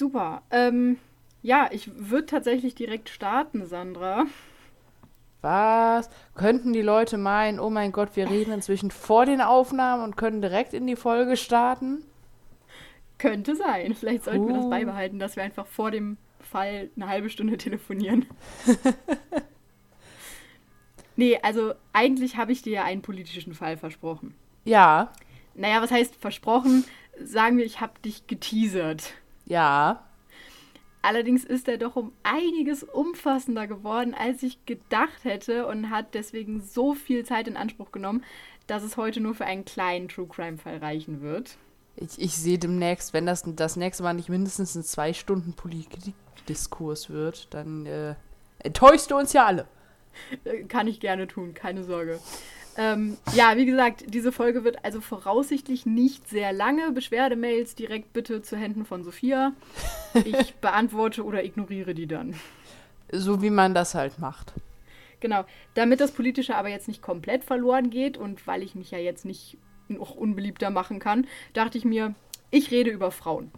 Super. Ähm, ja, ich würde tatsächlich direkt starten, Sandra. Was? Könnten die Leute meinen, oh mein Gott, wir reden inzwischen vor den Aufnahmen und können direkt in die Folge starten? Könnte sein. Vielleicht sollten wir das beibehalten, dass wir einfach vor dem Fall eine halbe Stunde telefonieren. nee, also eigentlich habe ich dir ja einen politischen Fall versprochen. Ja. Naja, was heißt versprochen? Sagen wir, ich habe dich geteasert. Ja. Allerdings ist er doch um einiges umfassender geworden, als ich gedacht hätte und hat deswegen so viel Zeit in Anspruch genommen, dass es heute nur für einen kleinen True Crime Fall reichen wird. Ich, ich sehe demnächst, wenn das das nächste Mal nicht mindestens ein zwei Stunden Politikdiskurs wird, dann äh, enttäuschst du uns ja alle. Äh, kann ich gerne tun, keine Sorge. Ähm, ja, wie gesagt, diese Folge wird also voraussichtlich nicht sehr lange. Beschwerdemails direkt bitte zu Händen von Sophia. Ich beantworte oder ignoriere die dann. So wie man das halt macht. Genau. Damit das Politische aber jetzt nicht komplett verloren geht und weil ich mich ja jetzt nicht noch unbeliebter machen kann, dachte ich mir, ich rede über Frauen.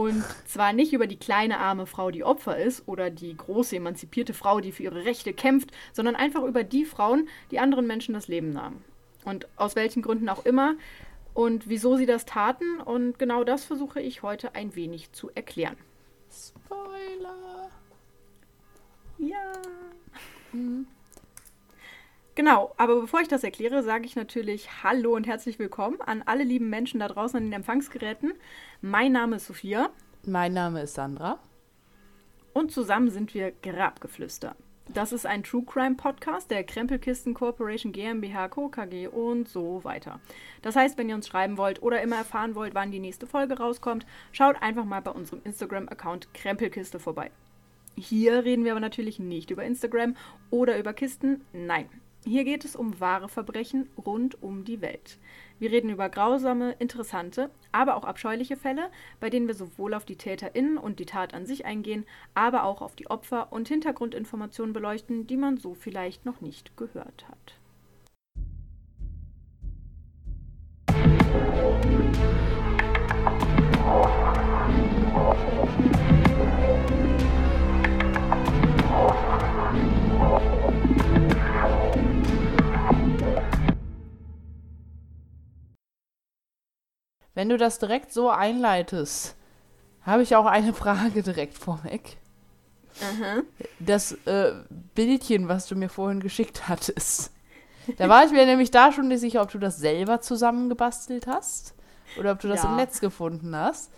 Und zwar nicht über die kleine arme Frau, die Opfer ist, oder die große emanzipierte Frau, die für ihre Rechte kämpft, sondern einfach über die Frauen, die anderen Menschen das Leben nahmen. Und aus welchen Gründen auch immer und wieso sie das taten. Und genau das versuche ich heute ein wenig zu erklären. Spoiler. Ja. Mhm. Genau, aber bevor ich das erkläre, sage ich natürlich Hallo und herzlich willkommen an alle lieben Menschen da draußen an den Empfangsgeräten. Mein Name ist Sophia. Mein Name ist Sandra. Und zusammen sind wir Grabgeflüster. Das ist ein True Crime Podcast der Krempelkisten Corporation GmbH Co. KG und so weiter. Das heißt, wenn ihr uns schreiben wollt oder immer erfahren wollt, wann die nächste Folge rauskommt, schaut einfach mal bei unserem Instagram-Account Krempelkiste vorbei. Hier reden wir aber natürlich nicht über Instagram oder über Kisten. Nein, hier geht es um wahre Verbrechen rund um die Welt. Wir reden über grausame, interessante, aber auch abscheuliche Fälle, bei denen wir sowohl auf die TäterInnen und die Tat an sich eingehen, aber auch auf die Opfer und Hintergrundinformationen beleuchten, die man so vielleicht noch nicht gehört hat. Wenn du das direkt so einleitest, habe ich auch eine Frage direkt vorweg. Aha. Das äh, Bildchen, was du mir vorhin geschickt hattest. Da war ich mir nämlich da schon nicht sicher, ob du das selber zusammengebastelt hast oder ob du das ja. im Netz gefunden hast.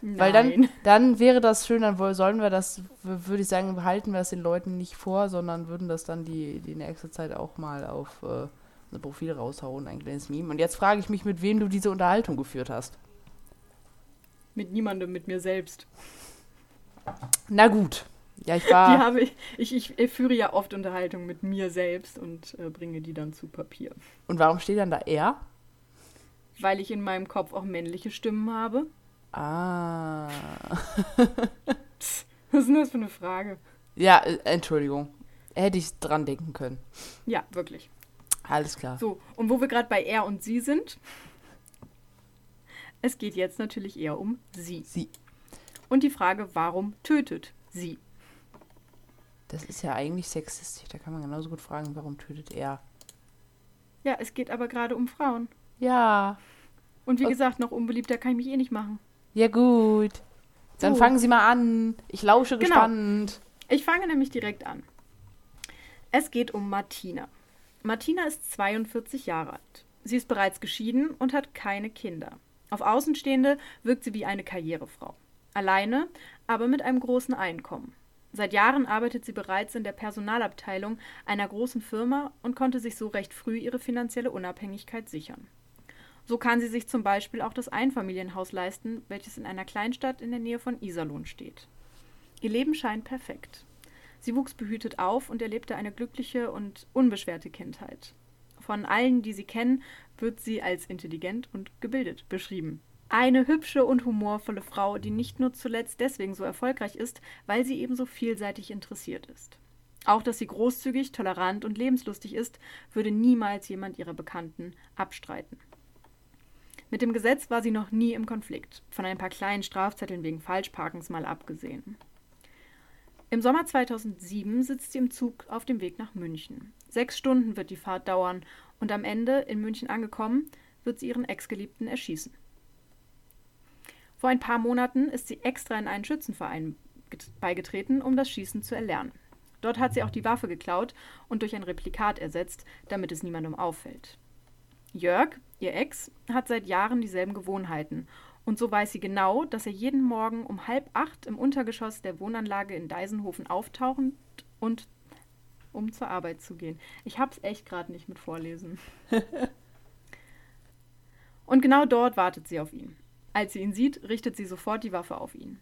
Nein. Weil dann, dann wäre das schön, dann sollen wir das, würde ich sagen, behalten wir das den Leuten nicht vor, sondern würden das dann die, die nächste Zeit auch mal auf äh, ein Profil raushauen, ein kleines Meme. Und jetzt frage ich mich, mit wem du diese Unterhaltung geführt hast. Mit niemandem, mit mir selbst. Na gut. Ja, ich war. Die habe ich, ich, ich führe ja oft Unterhaltung mit mir selbst und äh, bringe die dann zu Papier. Und warum steht dann da er? Weil ich in meinem Kopf auch männliche Stimmen habe. Ah. Psst, was ist denn das für eine Frage? Ja, äh, Entschuldigung. Hätte ich dran denken können. Ja, wirklich. Alles klar. So, und wo wir gerade bei er und sie sind, es geht jetzt natürlich eher um sie. Sie. Und die Frage, warum tötet sie? Das ist ja eigentlich sexistisch. Da kann man genauso gut fragen, warum tötet er? Ja, es geht aber gerade um Frauen. Ja. Und wie und gesagt, noch unbeliebter kann ich mich eh nicht machen. Ja, gut. Dann so. fangen Sie mal an. Ich lausche genau. gespannt. Ich fange nämlich direkt an. Es geht um Martina. Martina ist 42 Jahre alt. Sie ist bereits geschieden und hat keine Kinder. Auf Außenstehende wirkt sie wie eine Karrierefrau. Alleine, aber mit einem großen Einkommen. Seit Jahren arbeitet sie bereits in der Personalabteilung einer großen Firma und konnte sich so recht früh ihre finanzielle Unabhängigkeit sichern. So kann sie sich zum Beispiel auch das Einfamilienhaus leisten, welches in einer Kleinstadt in der Nähe von Iserlohn steht. Ihr Leben scheint perfekt. Sie wuchs behütet auf und erlebte eine glückliche und unbeschwerte Kindheit. Von allen, die sie kennen, wird sie als intelligent und gebildet beschrieben. Eine hübsche und humorvolle Frau, die nicht nur zuletzt deswegen so erfolgreich ist, weil sie ebenso vielseitig interessiert ist. Auch dass sie großzügig, tolerant und lebenslustig ist, würde niemals jemand ihrer Bekannten abstreiten. Mit dem Gesetz war sie noch nie im Konflikt, von ein paar kleinen Strafzetteln wegen Falschparkens mal abgesehen. Im Sommer 2007 sitzt sie im Zug auf dem Weg nach München. Sechs Stunden wird die Fahrt dauern und am Ende, in München angekommen, wird sie ihren Ex-Geliebten erschießen. Vor ein paar Monaten ist sie extra in einen Schützenverein beigetreten, um das Schießen zu erlernen. Dort hat sie auch die Waffe geklaut und durch ein Replikat ersetzt, damit es niemandem auffällt. Jörg, ihr Ex, hat seit Jahren dieselben Gewohnheiten und so weiß sie genau, dass er jeden Morgen um halb acht im Untergeschoss der Wohnanlage in Deisenhofen auftaucht und um zur Arbeit zu gehen. Ich hab's echt gerade nicht mit Vorlesen. und genau dort wartet sie auf ihn. Als sie ihn sieht, richtet sie sofort die Waffe auf ihn.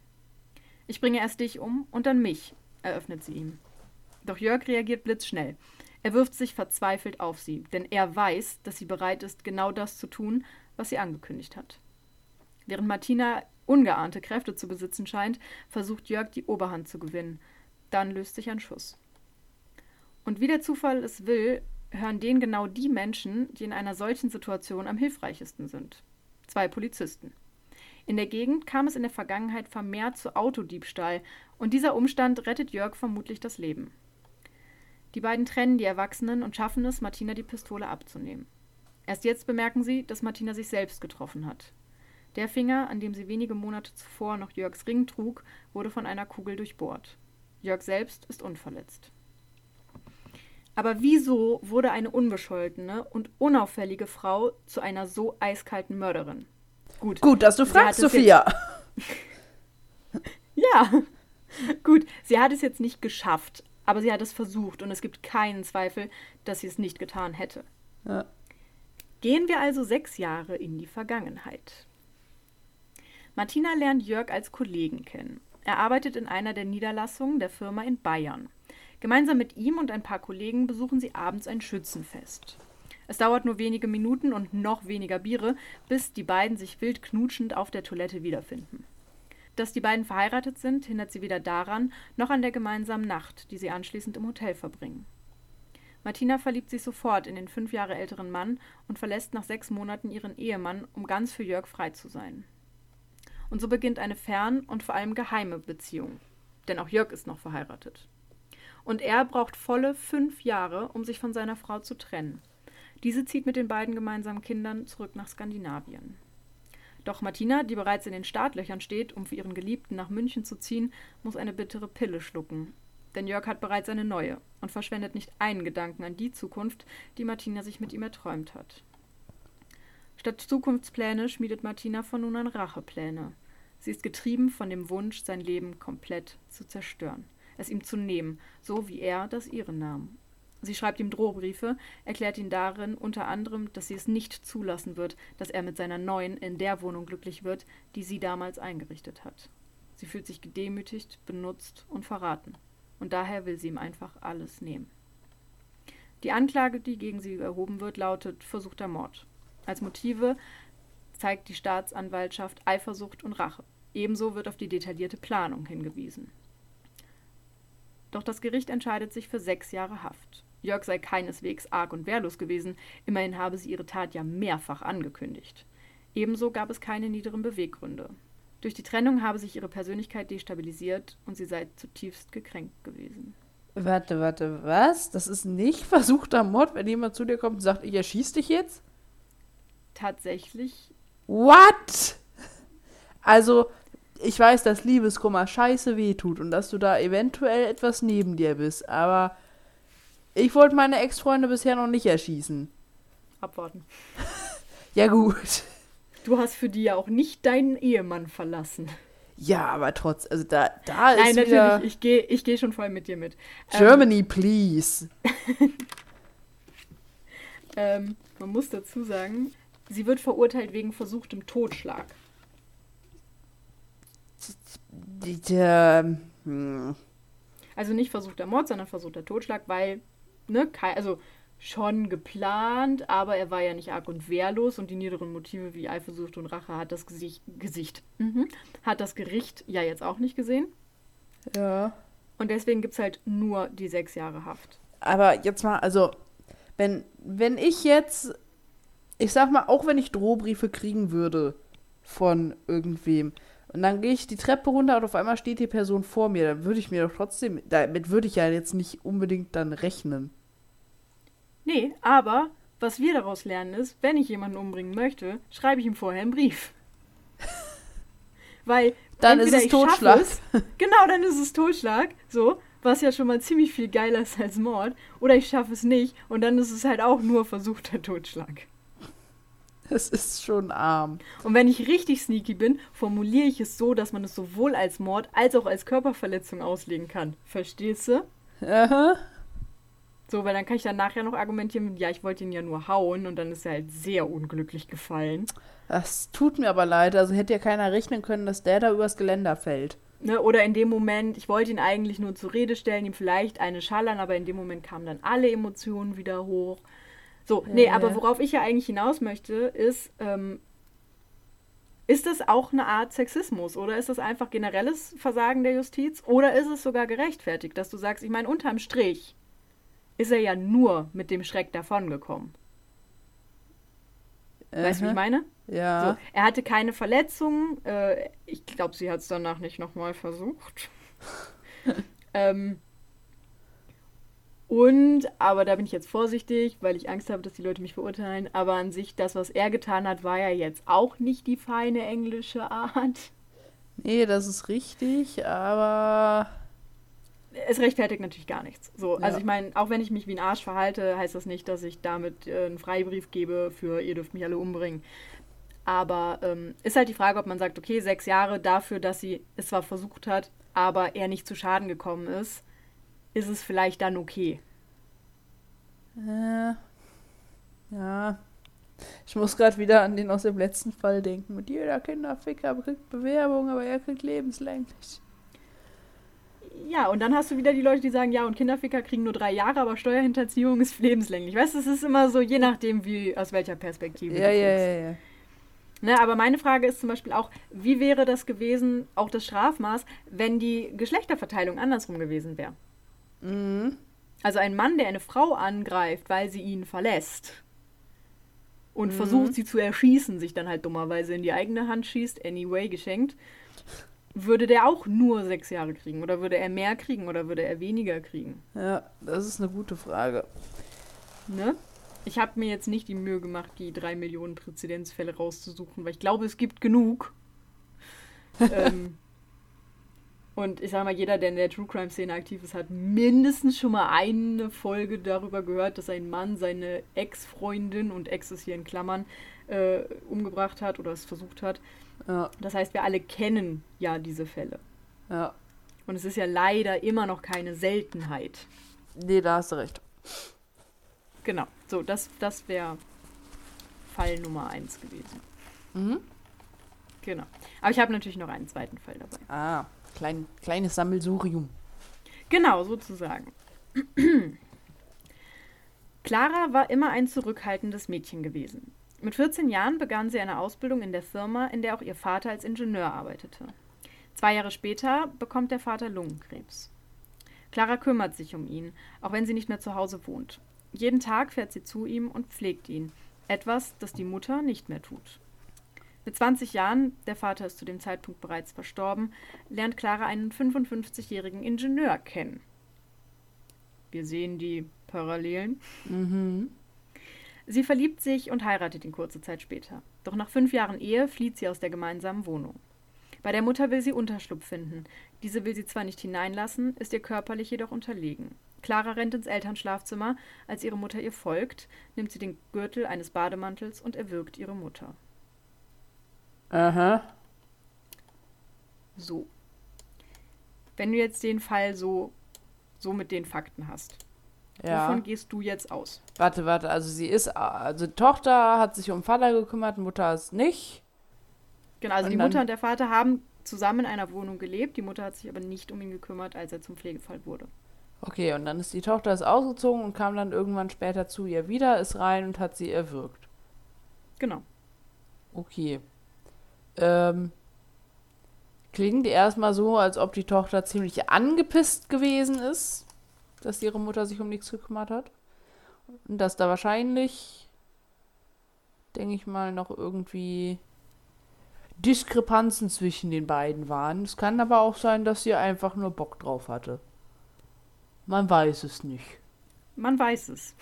Ich bringe erst dich um und dann mich, eröffnet sie ihm. Doch Jörg reagiert blitzschnell. Er wirft sich verzweifelt auf sie, denn er weiß, dass sie bereit ist, genau das zu tun, was sie angekündigt hat. Während Martina ungeahnte Kräfte zu besitzen scheint, versucht Jörg die Oberhand zu gewinnen. Dann löst sich ein Schuss. Und wie der Zufall es will, hören den genau die Menschen, die in einer solchen Situation am hilfreichsten sind. Zwei Polizisten. In der Gegend kam es in der Vergangenheit vermehrt zu Autodiebstahl und dieser Umstand rettet Jörg vermutlich das Leben. Die beiden trennen die Erwachsenen und schaffen es, Martina die Pistole abzunehmen. Erst jetzt bemerken sie, dass Martina sich selbst getroffen hat. Der Finger, an dem sie wenige Monate zuvor noch Jörgs Ring trug, wurde von einer Kugel durchbohrt. Jörg selbst ist unverletzt. Aber wieso wurde eine unbescholtene und unauffällige Frau zu einer so eiskalten Mörderin? Gut. Gut, dass du fragst, Sophia. ja. Gut, sie hat es jetzt nicht geschafft, aber sie hat es versucht und es gibt keinen Zweifel, dass sie es nicht getan hätte. Ja. Gehen wir also sechs Jahre in die Vergangenheit. Martina lernt Jörg als Kollegen kennen. Er arbeitet in einer der Niederlassungen der Firma in Bayern. Gemeinsam mit ihm und ein paar Kollegen besuchen sie abends ein Schützenfest. Es dauert nur wenige Minuten und noch weniger Biere, bis die beiden sich wild knutschend auf der Toilette wiederfinden. Dass die beiden verheiratet sind, hindert sie weder daran, noch an der gemeinsamen Nacht, die sie anschließend im Hotel verbringen. Martina verliebt sich sofort in den fünf Jahre älteren Mann und verlässt nach sechs Monaten ihren Ehemann, um ganz für Jörg frei zu sein. Und so beginnt eine fern und vor allem geheime Beziehung. Denn auch Jörg ist noch verheiratet. Und er braucht volle fünf Jahre, um sich von seiner Frau zu trennen. Diese zieht mit den beiden gemeinsamen Kindern zurück nach Skandinavien. Doch Martina, die bereits in den Startlöchern steht, um für ihren Geliebten nach München zu ziehen, muss eine bittere Pille schlucken. Denn Jörg hat bereits eine neue und verschwendet nicht einen Gedanken an die Zukunft, die Martina sich mit ihm erträumt hat. Statt Zukunftspläne schmiedet Martina von nun an Rachepläne. Sie ist getrieben von dem Wunsch, sein Leben komplett zu zerstören, es ihm zu nehmen, so wie er das ihre nahm. Sie schreibt ihm Drohbriefe, erklärt ihn darin unter anderem, dass sie es nicht zulassen wird, dass er mit seiner neuen in der Wohnung glücklich wird, die sie damals eingerichtet hat. Sie fühlt sich gedemütigt, benutzt und verraten. Und daher will sie ihm einfach alles nehmen. Die Anklage, die gegen sie erhoben wird, lautet versuchter Mord. Als Motive zeigt die Staatsanwaltschaft Eifersucht und Rache. Ebenso wird auf die detaillierte Planung hingewiesen. Doch das Gericht entscheidet sich für sechs Jahre Haft. Jörg sei keineswegs arg und wehrlos gewesen, immerhin habe sie ihre Tat ja mehrfach angekündigt. Ebenso gab es keine niederen Beweggründe. Durch die Trennung habe sich ihre Persönlichkeit destabilisiert und sie sei zutiefst gekränkt gewesen. Warte, warte, was? Das ist nicht versuchter Mord, wenn jemand zu dir kommt und sagt, ich erschieß dich jetzt? tatsächlich. What? Also, ich weiß, dass Liebeskummer scheiße wehtut und dass du da eventuell etwas neben dir bist, aber ich wollte meine Ex-Freunde bisher noch nicht erschießen. Abwarten. ja, gut. Du hast für die ja auch nicht deinen Ehemann verlassen. Ja, aber trotz, also da, da Nein, ist wieder... natürlich, ich gehe ich geh schon voll mit dir mit. Germany, ähm, please. ähm, man muss dazu sagen, Sie wird verurteilt wegen versuchtem Totschlag. Hm. Also nicht versuchter Mord, sondern versuchter Totschlag, weil, ne, also schon geplant, aber er war ja nicht arg und wehrlos und die niederen Motive wie Eifersucht und Rache hat das Gesicht, Gesicht mhm, hat das Gericht ja jetzt auch nicht gesehen. Ja. Und deswegen gibt es halt nur die sechs Jahre Haft. Aber jetzt mal, also, wenn, wenn ich jetzt ich sag mal, auch wenn ich Drohbriefe kriegen würde von irgendwem und dann gehe ich die Treppe runter und auf einmal steht die Person vor mir, dann würde ich mir doch trotzdem, damit würde ich ja jetzt nicht unbedingt dann rechnen. Nee, aber was wir daraus lernen ist, wenn ich jemanden umbringen möchte, schreibe ich ihm vorher einen Brief. Weil dann ist es Totschlag. Es, genau, dann ist es Totschlag. So, was ja schon mal ziemlich viel geiler ist als Mord. Oder ich schaffe es nicht und dann ist es halt auch nur versuchter Totschlag. Es ist schon arm. Und wenn ich richtig sneaky bin, formuliere ich es so, dass man es sowohl als Mord als auch als Körperverletzung auslegen kann. Verstehst du? Aha. So, weil dann kann ich dann nachher noch argumentieren, ja, ich wollte ihn ja nur hauen und dann ist er halt sehr unglücklich gefallen. Das tut mir aber leid. Also hätte ja keiner rechnen können, dass der da übers Geländer fällt. Ne, oder in dem Moment, ich wollte ihn eigentlich nur zur Rede stellen, ihm vielleicht eine schallern, aber in dem Moment kamen dann alle Emotionen wieder hoch. So, nee, aber worauf ich ja eigentlich hinaus möchte, ist, ähm, ist das auch eine Art Sexismus oder ist das einfach generelles Versagen der Justiz oder ist es sogar gerechtfertigt, dass du sagst, ich meine, unterm Strich ist er ja nur mit dem Schreck davongekommen. Weißt du, wie ich meine? Ja. So, er hatte keine Verletzungen. Äh, ich glaube, sie hat es danach nicht nochmal versucht. ähm, und, aber da bin ich jetzt vorsichtig, weil ich Angst habe, dass die Leute mich verurteilen. Aber an sich, das, was er getan hat, war ja jetzt auch nicht die feine englische Art. Nee, das ist richtig, aber. Es rechtfertigt natürlich gar nichts. So, ja. also ich meine, auch wenn ich mich wie ein Arsch verhalte, heißt das nicht, dass ich damit äh, einen Freibrief gebe für ihr dürft mich alle umbringen. Aber ähm, ist halt die Frage, ob man sagt, okay, sechs Jahre dafür, dass sie es zwar versucht hat, aber er nicht zu Schaden gekommen ist ist es vielleicht dann okay. Äh, ja. Ich muss gerade wieder an den aus dem letzten Fall denken. Mit jeder Kinderficker kriegt Bewerbung, aber er kriegt lebenslänglich. Ja, und dann hast du wieder die Leute, die sagen, ja, und Kinderficker kriegen nur drei Jahre, aber Steuerhinterziehung ist lebenslänglich. Weißt du, es ist immer so, je nachdem, wie, aus welcher Perspektive ja, du ja, ja, ja. Ne, aber meine Frage ist zum Beispiel auch, wie wäre das gewesen, auch das Strafmaß, wenn die Geschlechterverteilung andersrum gewesen wäre? Mhm. Also ein Mann, der eine Frau angreift, weil sie ihn verlässt und mhm. versucht, sie zu erschießen, sich dann halt dummerweise in die eigene Hand schießt, anyway, geschenkt, würde der auch nur sechs Jahre kriegen? Oder würde er mehr kriegen oder würde er weniger kriegen? Ja, das ist eine gute Frage. Ne? Ich habe mir jetzt nicht die Mühe gemacht, die drei Millionen Präzedenzfälle rauszusuchen, weil ich glaube, es gibt genug. ähm, und ich sage mal, jeder, der in der True Crime Szene aktiv ist, hat mindestens schon mal eine Folge darüber gehört, dass ein Mann seine Ex-Freundin, und Ex ist hier in Klammern, äh, umgebracht hat oder es versucht hat. Ja. Das heißt, wir alle kennen ja diese Fälle. Ja. Und es ist ja leider immer noch keine Seltenheit. Nee, da hast du recht. Genau. So, das, das wäre Fall Nummer eins gewesen. Mhm. Genau. Aber ich habe natürlich noch einen zweiten Fall dabei. Ah. Klein, kleines Sammelsurium. Genau, sozusagen. Clara war immer ein zurückhaltendes Mädchen gewesen. Mit 14 Jahren begann sie eine Ausbildung in der Firma, in der auch ihr Vater als Ingenieur arbeitete. Zwei Jahre später bekommt der Vater Lungenkrebs. Clara kümmert sich um ihn, auch wenn sie nicht mehr zu Hause wohnt. Jeden Tag fährt sie zu ihm und pflegt ihn, etwas, das die Mutter nicht mehr tut. Mit 20 Jahren, der Vater ist zu dem Zeitpunkt bereits verstorben, lernt Clara einen 55-jährigen Ingenieur kennen. Wir sehen die Parallelen. Mhm. Sie verliebt sich und heiratet ihn kurze Zeit später. Doch nach fünf Jahren Ehe flieht sie aus der gemeinsamen Wohnung. Bei der Mutter will sie Unterschlupf finden. Diese will sie zwar nicht hineinlassen, ist ihr körperlich jedoch unterlegen. Clara rennt ins Elternschlafzimmer. Als ihre Mutter ihr folgt, nimmt sie den Gürtel eines Bademantels und erwürgt ihre Mutter. Aha. So. Wenn du jetzt den Fall so, so mit den Fakten hast, ja. wovon gehst du jetzt aus? Warte, warte, also sie ist, also die Tochter hat sich um Vater gekümmert, Mutter ist nicht. Genau, also und die Mutter und der Vater haben zusammen in einer Wohnung gelebt, die Mutter hat sich aber nicht um ihn gekümmert, als er zum Pflegefall wurde. Okay, und dann ist die Tochter ist ausgezogen und kam dann irgendwann später zu ihr wieder, ist rein und hat sie erwürgt. Genau. Okay ähm, klingt erstmal so, als ob die Tochter ziemlich angepisst gewesen ist, dass ihre Mutter sich um nichts gekümmert hat. Und dass da wahrscheinlich denke ich mal, noch irgendwie Diskrepanzen zwischen den beiden waren. Es kann aber auch sein, dass sie einfach nur Bock drauf hatte. Man weiß es nicht. Man weiß es.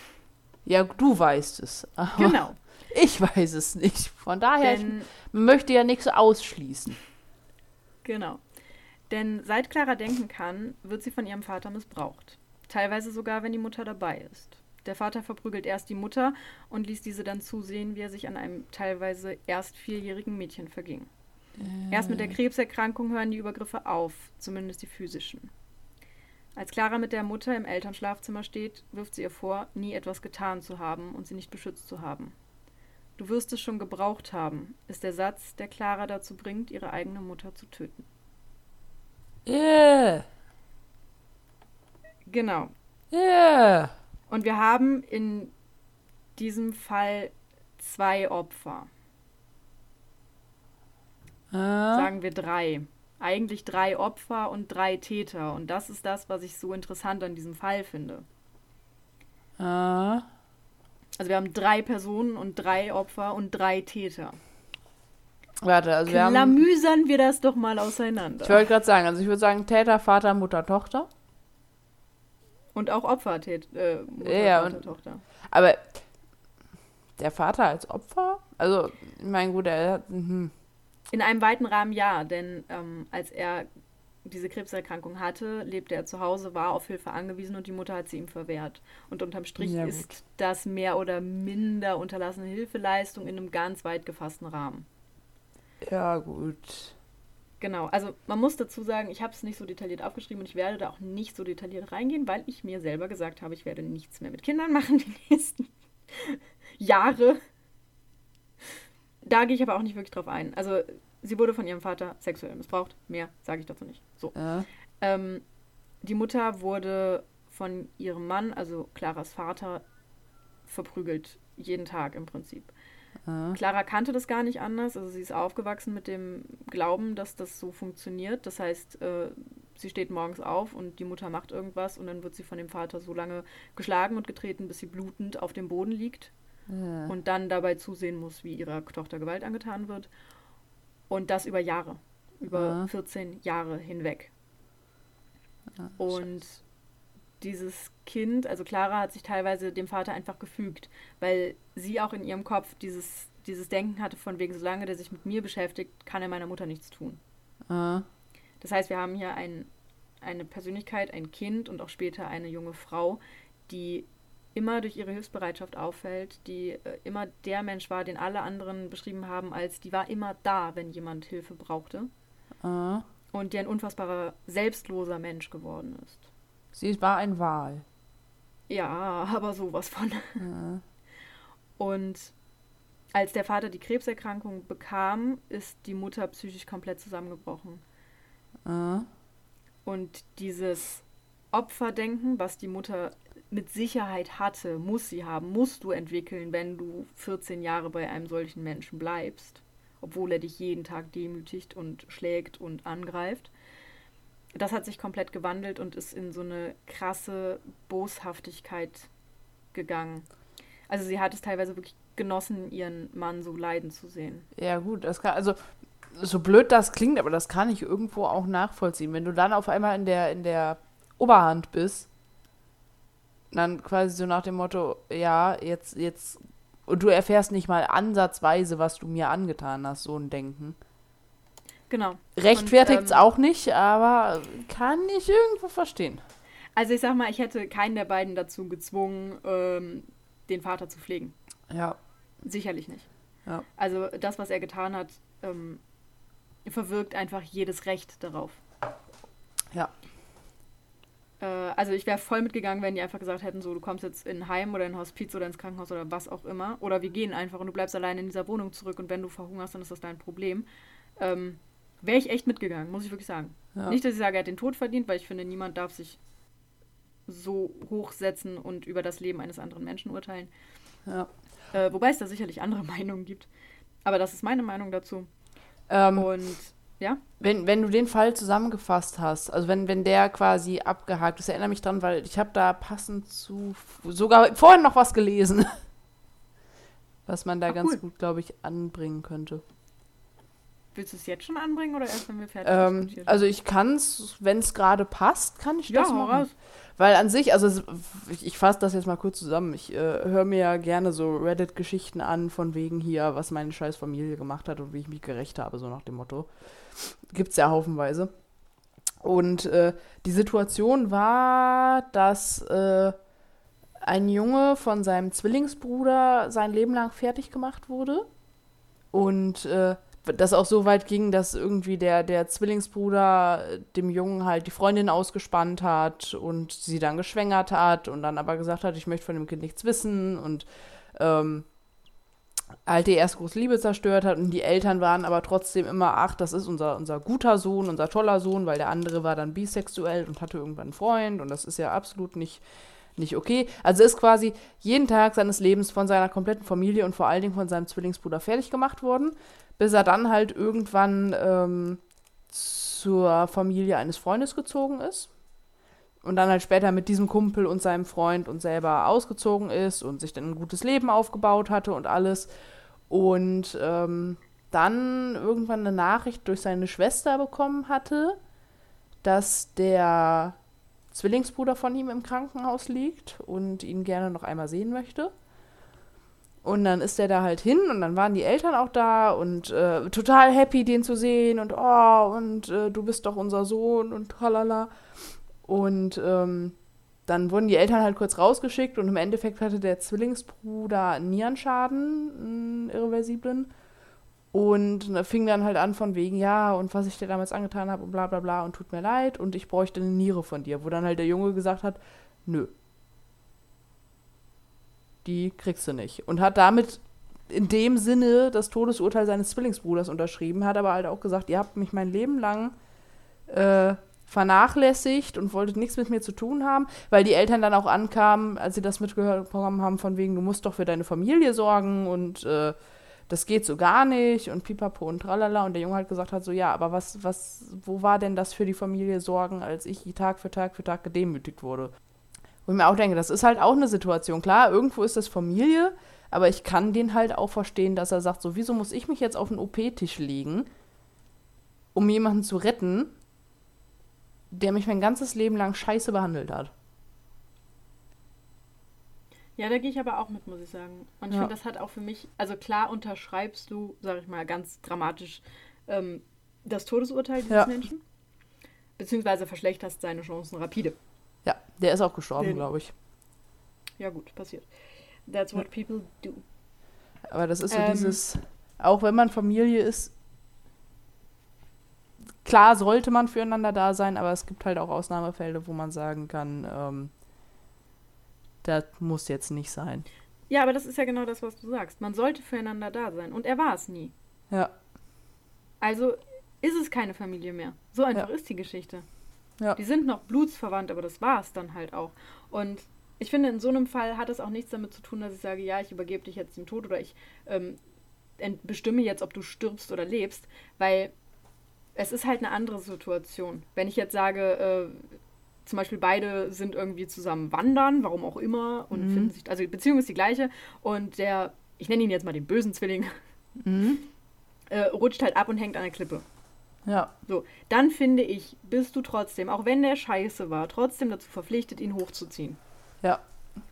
Ja, du weißt es. genau. Ich weiß es nicht. Von daher, Denn, ich, möchte ja nichts ausschließen. Genau. Denn seit Clara denken kann, wird sie von ihrem Vater missbraucht. Teilweise sogar, wenn die Mutter dabei ist. Der Vater verprügelt erst die Mutter und ließ diese dann zusehen, wie er sich an einem teilweise erst vierjährigen Mädchen verging. Äh. Erst mit der Krebserkrankung hören die Übergriffe auf, zumindest die physischen. Als Clara mit der Mutter im Elternschlafzimmer steht, wirft sie ihr vor, nie etwas getan zu haben und sie nicht beschützt zu haben. Du wirst es schon gebraucht haben, ist der Satz, der Clara dazu bringt, ihre eigene Mutter zu töten. Yeah. Genau. Yeah. Und wir haben in diesem Fall zwei Opfer. Ah. Sagen wir drei eigentlich drei Opfer und drei Täter. Und das ist das, was ich so interessant an diesem Fall finde. Ah. Also wir haben drei Personen und drei Opfer und drei Täter. Warte, also wir haben... Lamüsern wir das doch mal auseinander. Ich wollte gerade sagen, also ich würde sagen Täter, Vater, Mutter, Tochter. Und auch Opfer, Tät, äh, Mutter, ja, Vater, und, Tochter. Aber der Vater als Opfer? Also, ich meine, gut, er hat... Hm. In einem weiten Rahmen ja, denn ähm, als er diese Krebserkrankung hatte, lebte er zu Hause, war auf Hilfe angewiesen und die Mutter hat sie ihm verwehrt. Und unterm Strich ja, ist das mehr oder minder unterlassene Hilfeleistung in einem ganz weit gefassten Rahmen. Ja, gut. Genau, also man muss dazu sagen, ich habe es nicht so detailliert aufgeschrieben und ich werde da auch nicht so detailliert reingehen, weil ich mir selber gesagt habe, ich werde nichts mehr mit Kindern machen die nächsten Jahre. Da gehe ich aber auch nicht wirklich drauf ein. Also, sie wurde von ihrem Vater sexuell missbraucht. Mehr sage ich dazu nicht. So. Ja. Ähm, die Mutter wurde von ihrem Mann, also Claras Vater, verprügelt. Jeden Tag im Prinzip. Ja. Clara kannte das gar nicht anders. Also, sie ist aufgewachsen mit dem Glauben, dass das so funktioniert. Das heißt, äh, sie steht morgens auf und die Mutter macht irgendwas und dann wird sie von dem Vater so lange geschlagen und getreten, bis sie blutend auf dem Boden liegt ja. und dann dabei zusehen muss, wie ihrer Tochter Gewalt angetan wird. Und das über Jahre, über ja. 14 Jahre hinweg. Ja, und dieses Kind, also Clara hat sich teilweise dem Vater einfach gefügt, weil sie auch in ihrem Kopf dieses, dieses Denken hatte, von wegen, solange der sich mit mir beschäftigt, kann er meiner Mutter nichts tun. Ja. Das heißt, wir haben hier ein, eine Persönlichkeit, ein Kind und auch später eine junge Frau, die immer durch ihre Hilfsbereitschaft auffällt, die äh, immer der Mensch war, den alle anderen beschrieben haben, als die war immer da, wenn jemand Hilfe brauchte. Uh. Und die ein unfassbarer, selbstloser Mensch geworden ist. Sie war ein Wal. Ja, aber sowas von. Uh. Und als der Vater die Krebserkrankung bekam, ist die Mutter psychisch komplett zusammengebrochen. Uh. Und dieses Opferdenken, was die Mutter mit Sicherheit hatte, muss sie haben, musst du entwickeln, wenn du 14 Jahre bei einem solchen Menschen bleibst, obwohl er dich jeden Tag demütigt und schlägt und angreift. Das hat sich komplett gewandelt und ist in so eine krasse Boshaftigkeit gegangen. Also sie hat es teilweise wirklich genossen, ihren Mann so leiden zu sehen. Ja, gut, das kann, also so blöd das klingt, aber das kann ich irgendwo auch nachvollziehen. Wenn du dann auf einmal in der, in der Oberhand bist dann quasi so nach dem Motto, ja, jetzt, jetzt, und du erfährst nicht mal ansatzweise, was du mir angetan hast, so ein Denken. Genau. Rechtfertigt es ähm, auch nicht, aber kann ich irgendwo verstehen. Also ich sag mal, ich hätte keinen der beiden dazu gezwungen, ähm, den Vater zu pflegen. Ja. Sicherlich nicht. Ja. Also das, was er getan hat, ähm, verwirkt einfach jedes Recht darauf. Ja. Äh, also ich wäre voll mitgegangen, wenn die einfach gesagt hätten, so du kommst jetzt in ein Heim oder in ein Hospiz oder ins Krankenhaus oder was auch immer. Oder wir gehen einfach und du bleibst allein in dieser Wohnung zurück und wenn du verhungerst, dann ist das dein Problem. Ähm, wäre ich echt mitgegangen, muss ich wirklich sagen. Ja. Nicht, dass ich sage, er hat den Tod verdient, weil ich finde, niemand darf sich so hochsetzen und über das Leben eines anderen Menschen urteilen. Ja. Äh, wobei es da sicherlich andere Meinungen gibt. Aber das ist meine Meinung dazu. Ähm, und ja? Wenn, wenn du den Fall zusammengefasst hast, also wenn, wenn der quasi abgehakt ist, erinnere mich dran, weil ich habe da passend zu sogar vorhin noch was gelesen. Was man da Ach, ganz cool. gut, glaube ich, anbringen könnte. Willst du es jetzt schon anbringen oder erst, wenn wir fertig ähm, sind? Also ich kann es, wenn es gerade passt, kann ich ja, das machen. Raus. Weil an sich, also ich, fasse das jetzt mal kurz zusammen. Ich äh, höre mir ja gerne so Reddit-Geschichten an, von wegen hier, was meine scheiß Familie gemacht hat und wie ich mich gerecht habe, so nach dem Motto. Gibt es ja haufenweise. Und äh, die Situation war, dass äh, ein Junge von seinem Zwillingsbruder sein Leben lang fertig gemacht wurde. Und äh, das auch so weit ging, dass irgendwie der, der Zwillingsbruder dem Jungen halt die Freundin ausgespannt hat und sie dann geschwängert hat und dann aber gesagt hat, ich möchte von dem Kind nichts wissen und ähm, halt die erste große Liebe zerstört hat und die Eltern waren aber trotzdem immer, ach, das ist unser, unser guter Sohn, unser toller Sohn, weil der andere war dann bisexuell und hatte irgendwann einen Freund und das ist ja absolut nicht, nicht okay. Also ist quasi jeden Tag seines Lebens von seiner kompletten Familie und vor allen Dingen von seinem Zwillingsbruder fertig gemacht worden bis er dann halt irgendwann ähm, zur Familie eines Freundes gezogen ist und dann halt später mit diesem Kumpel und seinem Freund und selber ausgezogen ist und sich dann ein gutes Leben aufgebaut hatte und alles. Und ähm, dann irgendwann eine Nachricht durch seine Schwester bekommen hatte, dass der Zwillingsbruder von ihm im Krankenhaus liegt und ihn gerne noch einmal sehen möchte. Und dann ist er da halt hin und dann waren die Eltern auch da und äh, total happy, den zu sehen und oh, und äh, du bist doch unser Sohn und tralala. Und ähm, dann wurden die Eltern halt kurz rausgeschickt und im Endeffekt hatte der Zwillingsbruder Nierenschaden, einen irreversiblen. Und fing dann halt an von wegen, ja, und was ich dir damals angetan habe und bla bla bla und tut mir leid und ich bräuchte eine Niere von dir. Wo dann halt der Junge gesagt hat, nö, die kriegst du nicht. Und hat damit in dem Sinne das Todesurteil seines Zwillingsbruders unterschrieben, hat aber halt auch gesagt, ihr habt mich mein Leben lang äh, vernachlässigt und wolltet nichts mit mir zu tun haben, weil die Eltern dann auch ankamen, als sie das mitbekommen haben, von wegen, du musst doch für deine Familie sorgen und äh, das geht so gar nicht und pipapo und tralala. Und der Junge halt gesagt hat, so ja, aber was, was, wo war denn das für die Familie Sorgen, als ich Tag für Tag für Tag gedemütigt wurde? Wo ich mir auch denke, das ist halt auch eine Situation. Klar, irgendwo ist das Familie, aber ich kann den halt auch verstehen, dass er sagt, so, wieso muss ich mich jetzt auf den OP-Tisch legen, um jemanden zu retten, der mich mein ganzes Leben lang scheiße behandelt hat. Ja, da gehe ich aber auch mit, muss ich sagen. Und ich ja. finde, das hat auch für mich, also klar unterschreibst du, sag ich mal, ganz dramatisch ähm, das Todesurteil dieses ja. Menschen, beziehungsweise verschlechterst seine Chancen rapide. Der ist auch gestorben, glaube ich. Ja, gut, passiert. That's what people do. Aber das ist so ähm, dieses, auch wenn man Familie ist, klar sollte man füreinander da sein, aber es gibt halt auch Ausnahmefälle, wo man sagen kann, ähm, das muss jetzt nicht sein. Ja, aber das ist ja genau das, was du sagst. Man sollte füreinander da sein. Und er war es nie. Ja. Also ist es keine Familie mehr. So einfach ja. ist die Geschichte. Ja. Die sind noch blutsverwandt, aber das war es dann halt auch. Und ich finde, in so einem Fall hat es auch nichts damit zu tun, dass ich sage, ja, ich übergebe dich jetzt dem Tod oder ich ähm, bestimme jetzt, ob du stirbst oder lebst, weil es ist halt eine andere Situation. Wenn ich jetzt sage, äh, zum Beispiel beide sind irgendwie zusammen wandern, warum auch immer, und mhm. finden sich, also die Beziehung ist die gleiche, und der, ich nenne ihn jetzt mal den bösen Zwilling, mhm. äh, rutscht halt ab und hängt an der Klippe. Ja. So, dann finde ich, bist du trotzdem, auch wenn der scheiße war, trotzdem dazu verpflichtet, ihn hochzuziehen. Ja.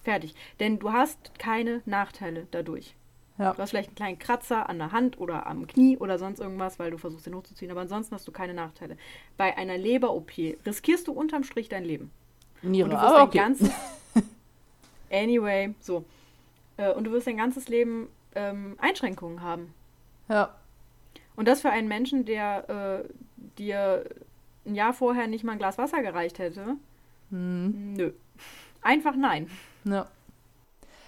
Fertig. Denn du hast keine Nachteile dadurch. Ja. Du hast vielleicht einen kleinen Kratzer an der Hand oder am Knie oder sonst irgendwas, weil du versuchst, ihn hochzuziehen. Aber ansonsten hast du keine Nachteile. Bei einer Leber-OP riskierst du unterm Strich dein Leben. Niere, und du wirst dein okay. ganzes. anyway, so. Äh, und du wirst dein ganzes Leben ähm, Einschränkungen haben. Ja. Und das für einen Menschen, der äh, dir ein Jahr vorher nicht mal ein Glas Wasser gereicht hätte. Hm. Nö. Einfach nein. Ja.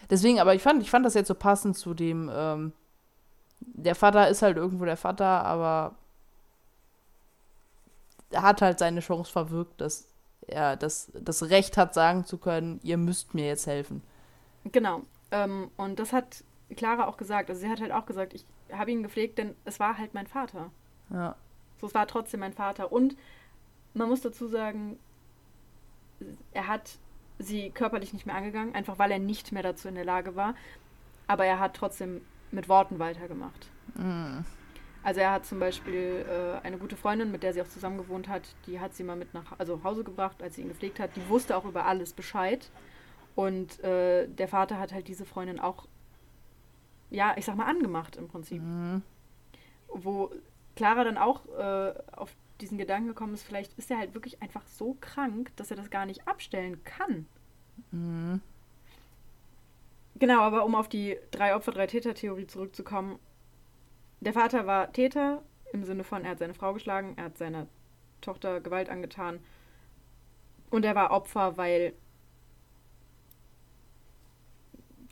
Deswegen, aber ich fand, ich fand das jetzt so passend zu dem, ähm, der Vater ist halt irgendwo der Vater, aber er hat halt seine Chance verwirkt, dass er das, das Recht hat, sagen zu können, ihr müsst mir jetzt helfen. Genau. Ähm, und das hat Clara auch gesagt. Also sie hat halt auch gesagt, ich habe ihn gepflegt, denn es war halt mein Vater. Ja. So, es war trotzdem mein Vater. Und man muss dazu sagen, er hat sie körperlich nicht mehr angegangen, einfach weil er nicht mehr dazu in der Lage war. Aber er hat trotzdem mit Worten weitergemacht. Mhm. Also er hat zum Beispiel äh, eine gute Freundin, mit der sie auch zusammen gewohnt hat, die hat sie mal mit nach also Hause gebracht, als sie ihn gepflegt hat. Die wusste auch über alles Bescheid. Und äh, der Vater hat halt diese Freundin auch, ja, ich sag mal, angemacht im Prinzip. Mhm. Wo Clara dann auch äh, auf diesen Gedanken gekommen ist, vielleicht ist er halt wirklich einfach so krank, dass er das gar nicht abstellen kann. Mhm. Genau, aber um auf die drei Opfer, drei Täter-Theorie zurückzukommen. Der Vater war Täter im Sinne von, er hat seine Frau geschlagen, er hat seiner Tochter Gewalt angetan und er war Opfer, weil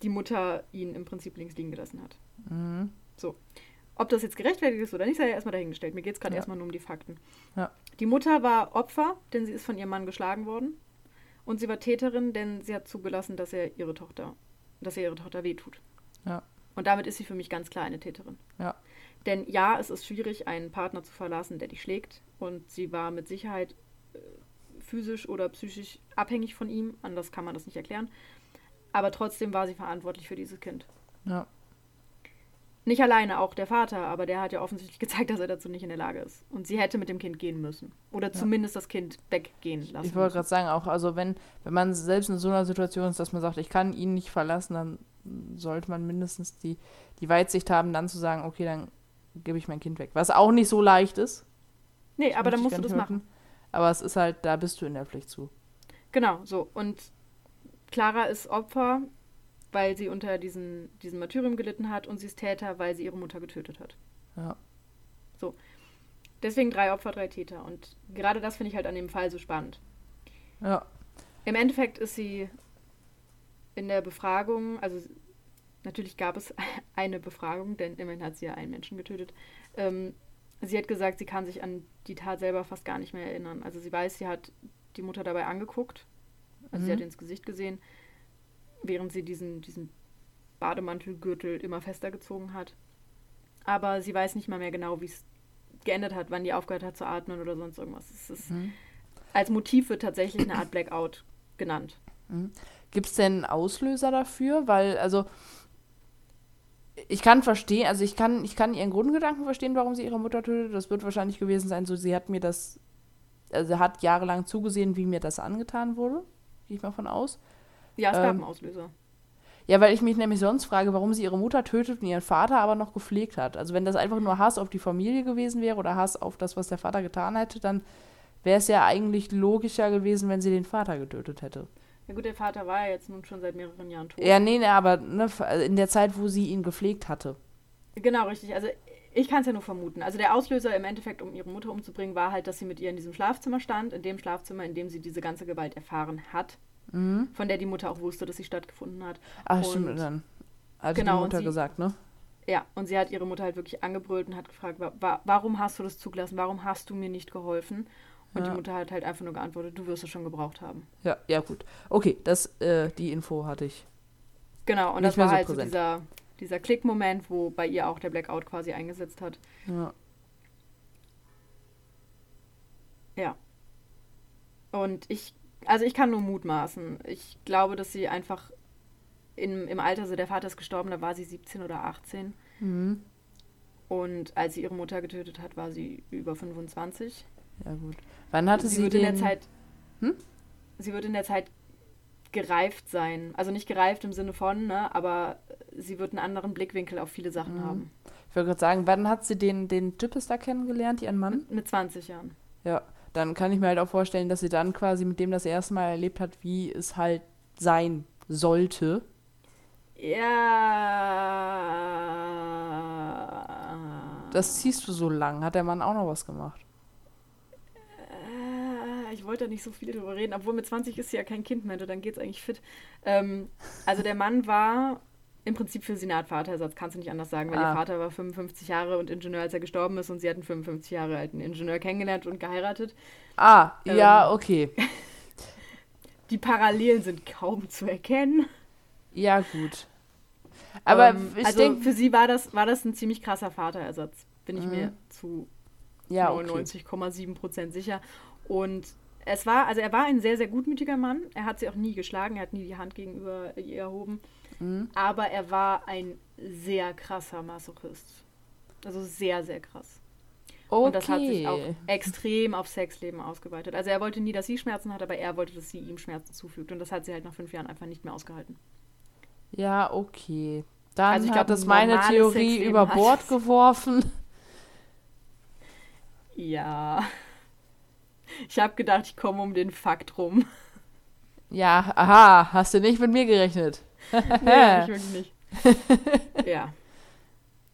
die Mutter ihn im Prinzip links liegen gelassen hat. Mhm. So. Ob das jetzt gerechtfertigt ist oder nicht, sei ja erstmal dahingestellt. Mir geht es gerade ja. erstmal nur um die Fakten. Ja. Die Mutter war Opfer, denn sie ist von ihrem Mann geschlagen worden. Und sie war Täterin, denn sie hat zugelassen, dass er ihre Tochter, dass er ihre Tochter wehtut. Ja. Und damit ist sie für mich ganz klar eine Täterin. Ja. Denn ja, es ist schwierig, einen Partner zu verlassen, der dich schlägt. Und sie war mit Sicherheit äh, physisch oder psychisch abhängig von ihm. Anders kann man das nicht erklären. Aber trotzdem war sie verantwortlich für dieses Kind. Ja. Nicht alleine, auch der Vater, aber der hat ja offensichtlich gezeigt, dass er dazu nicht in der Lage ist. Und sie hätte mit dem Kind gehen müssen. Oder ja. zumindest das Kind weggehen lassen. Ich wollte gerade sagen, auch, also wenn, wenn man selbst in so einer Situation ist, dass man sagt, ich kann ihn nicht verlassen, dann sollte man mindestens die, die Weitsicht haben, dann zu sagen, okay, dann gebe ich mein Kind weg. Was auch nicht so leicht ist. Nee, aber dann musst du das hörten. machen. Aber es ist halt, da bist du in der Pflicht zu. Genau, so. Und Clara ist Opfer, weil sie unter diesen, diesem Martyrium gelitten hat und sie ist Täter, weil sie ihre Mutter getötet hat. Ja. So. Deswegen drei Opfer, drei Täter. Und gerade das finde ich halt an dem Fall so spannend. Ja. Im Endeffekt ist sie in der Befragung, also natürlich gab es eine Befragung, denn immerhin hat sie ja einen Menschen getötet. Ähm, sie hat gesagt, sie kann sich an die Tat selber fast gar nicht mehr erinnern. Also sie weiß, sie hat die Mutter dabei angeguckt also mhm. sie hat mhm. ins Gesicht gesehen, während sie diesen, diesen Bademantelgürtel immer fester gezogen hat. Aber sie weiß nicht mal mehr genau, wie es geendet hat, wann die aufgehört hat zu atmen oder sonst irgendwas. Es ist, mhm. Als Motiv wird tatsächlich eine Art Blackout genannt. Mhm. Gibt es denn einen Auslöser dafür? Weil, also, ich kann verstehen, also ich kann, ich kann ihren Grundgedanken verstehen, warum sie ihre Mutter tötet. Das wird wahrscheinlich gewesen sein, so sie hat mir das, also hat jahrelang zugesehen, wie mir das angetan wurde gehe ich mal von aus. Ja, es ähm, gab einen Auslöser. Ja, weil ich mich nämlich sonst frage, warum sie ihre Mutter tötet und ihren Vater aber noch gepflegt hat. Also wenn das einfach nur Hass auf die Familie gewesen wäre oder Hass auf das, was der Vater getan hätte, dann wäre es ja eigentlich logischer gewesen, wenn sie den Vater getötet hätte. Ja gut, der Vater war ja jetzt nun schon seit mehreren Jahren tot. Ja, nee, nee aber ne, in der Zeit, wo sie ihn gepflegt hatte. Genau, richtig. Also ich kann es ja nur vermuten. Also der Auslöser im Endeffekt, um ihre Mutter umzubringen, war halt, dass sie mit ihr in diesem Schlafzimmer stand, in dem Schlafzimmer, in dem sie diese ganze Gewalt erfahren hat. Mhm. Von der die Mutter auch wusste, dass sie stattgefunden hat. Ach, und stimmt, dann hat genau, die Mutter sie, gesagt, ne? Ja, und sie hat ihre Mutter halt wirklich angebrüllt und hat gefragt, wa warum hast du das zugelassen? Warum hast du mir nicht geholfen? Und ja. die Mutter hat halt einfach nur geantwortet, du wirst es schon gebraucht haben. Ja, ja, gut. Okay, das, äh, die Info hatte ich. Genau, und das war so halt präsent. so dieser dieser Klick-Moment, wo bei ihr auch der Blackout quasi eingesetzt hat. Ja. Ja. Und ich, also ich kann nur mutmaßen. Ich glaube, dass sie einfach in, im Alter, so der Vater ist gestorben, da war sie 17 oder 18. Mhm. Und als sie ihre Mutter getötet hat, war sie über 25. Ja, gut. Wann hatte sie, sie wird den... in der Zeit. Hm? Sie wird in der Zeit gereift sein. Also nicht gereift im Sinne von, ne, aber sie wird einen anderen Blickwinkel auf viele Sachen mhm. haben. Ich wollte gerade sagen, wann hat sie den, den Types da kennengelernt, ihren Mann? Mit 20 Jahren. Ja, dann kann ich mir halt auch vorstellen, dass sie dann quasi mit dem das erste Mal erlebt hat, wie es halt sein sollte. Ja. Das ziehst du so lang. Hat der Mann auch noch was gemacht? ich wollte da nicht so viel drüber reden, obwohl mit 20 ist sie ja kein Kind mehr, dann geht es eigentlich fit. Ähm, also der Mann war im Prinzip für Vaterersatz, kannst du nicht anders sagen, weil ah. ihr Vater war 55 Jahre und Ingenieur, als er gestorben ist und sie hatten 55 Jahre alten Ingenieur kennengelernt und geheiratet. Ah, ähm, ja, okay. Die Parallelen sind kaum zu erkennen. Ja, gut. Aber ähm, ich also denke, für sie war das, war das ein ziemlich krasser Vaterersatz, bin ich mhm. mir zu ja, 99,7 Prozent sicher. Und es war, also er war ein sehr, sehr gutmütiger Mann. Er hat sie auch nie geschlagen, er hat nie die Hand gegenüber ihr erhoben. Mhm. Aber er war ein sehr krasser Masochist. Also sehr, sehr krass. Okay. Und das hat sich auch extrem auf Sexleben ausgeweitet. Also er wollte nie, dass sie Schmerzen hat, aber er wollte, dass sie ihm Schmerzen zufügt. Und das hat sie halt nach fünf Jahren einfach nicht mehr ausgehalten. Ja, okay. Dann also ich hat das meine Theorie Sexleben über Bord geworfen. Ja. Ich habe gedacht, ich komme um den Fakt rum. Ja, aha, hast du nicht mit mir gerechnet? nee, ich wirklich nicht. ja.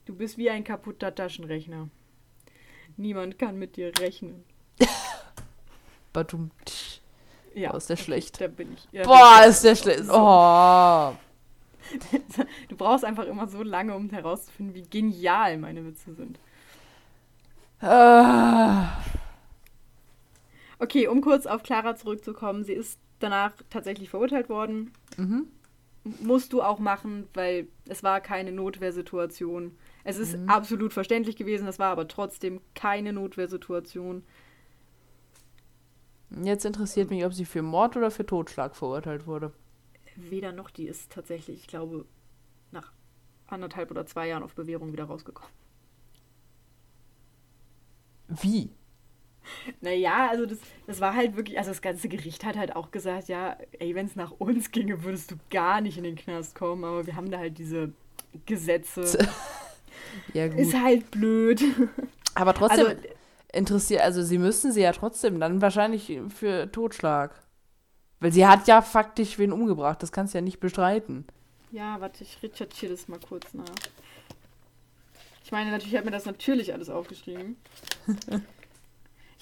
Du bist wie ein kaputter Taschenrechner. Niemand kann mit dir rechnen. Badum. Ja. Oh, ist der schlecht. Da bin ich. Ja, Boah, ist der schlecht. Oh. Du brauchst einfach immer so lange, um herauszufinden, wie genial meine Witze sind. Ah. Okay, um kurz auf Clara zurückzukommen. Sie ist danach tatsächlich verurteilt worden. Mhm. Musst du auch machen, weil es war keine Notwehrsituation. Es ist mhm. absolut verständlich gewesen, es war aber trotzdem keine Notwehrsituation. Jetzt interessiert mich, ob sie für Mord oder für Totschlag verurteilt wurde. Weder noch, die ist tatsächlich, ich glaube, nach anderthalb oder zwei Jahren auf Bewährung wieder rausgekommen. Wie? Naja, also das, das war halt wirklich, also das ganze Gericht hat halt auch gesagt, ja, ey, wenn es nach uns ginge, würdest du gar nicht in den Knast kommen, aber wir haben da halt diese Gesetze. Ja, gut. Ist halt blöd. Aber trotzdem also, interessiert, also sie müssten sie ja trotzdem dann wahrscheinlich für Totschlag. Weil sie hat ja faktisch wen umgebracht, das kannst du ja nicht bestreiten. Ja, warte, ich recherchiere das mal kurz nach. Ich meine, natürlich hat mir das natürlich alles aufgeschrieben.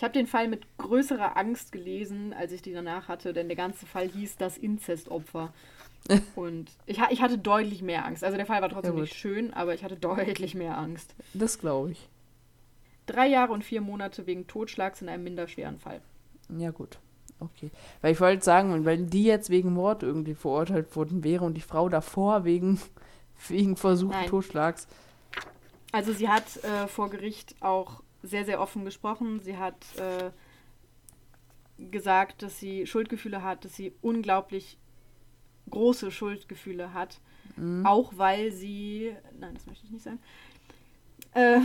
ich habe den Fall mit größerer Angst gelesen, als ich die danach hatte, denn der ganze Fall hieß das Inzestopfer. Und ich, ich hatte deutlich mehr Angst. Also der Fall war trotzdem ja, nicht schön, aber ich hatte deutlich mehr Angst. Das glaube ich. Drei Jahre und vier Monate wegen Totschlags in einem minderschweren Fall. Ja, gut. Okay. Weil ich wollte sagen, wenn die jetzt wegen Mord irgendwie verurteilt worden wäre und die Frau davor wegen, wegen versuchten Totschlags. Also sie hat äh, vor Gericht auch sehr, sehr offen gesprochen. Sie hat äh, gesagt, dass sie Schuldgefühle hat, dass sie unglaublich große Schuldgefühle hat. Mhm. Auch weil sie. Nein, das möchte ich nicht sagen. Äh,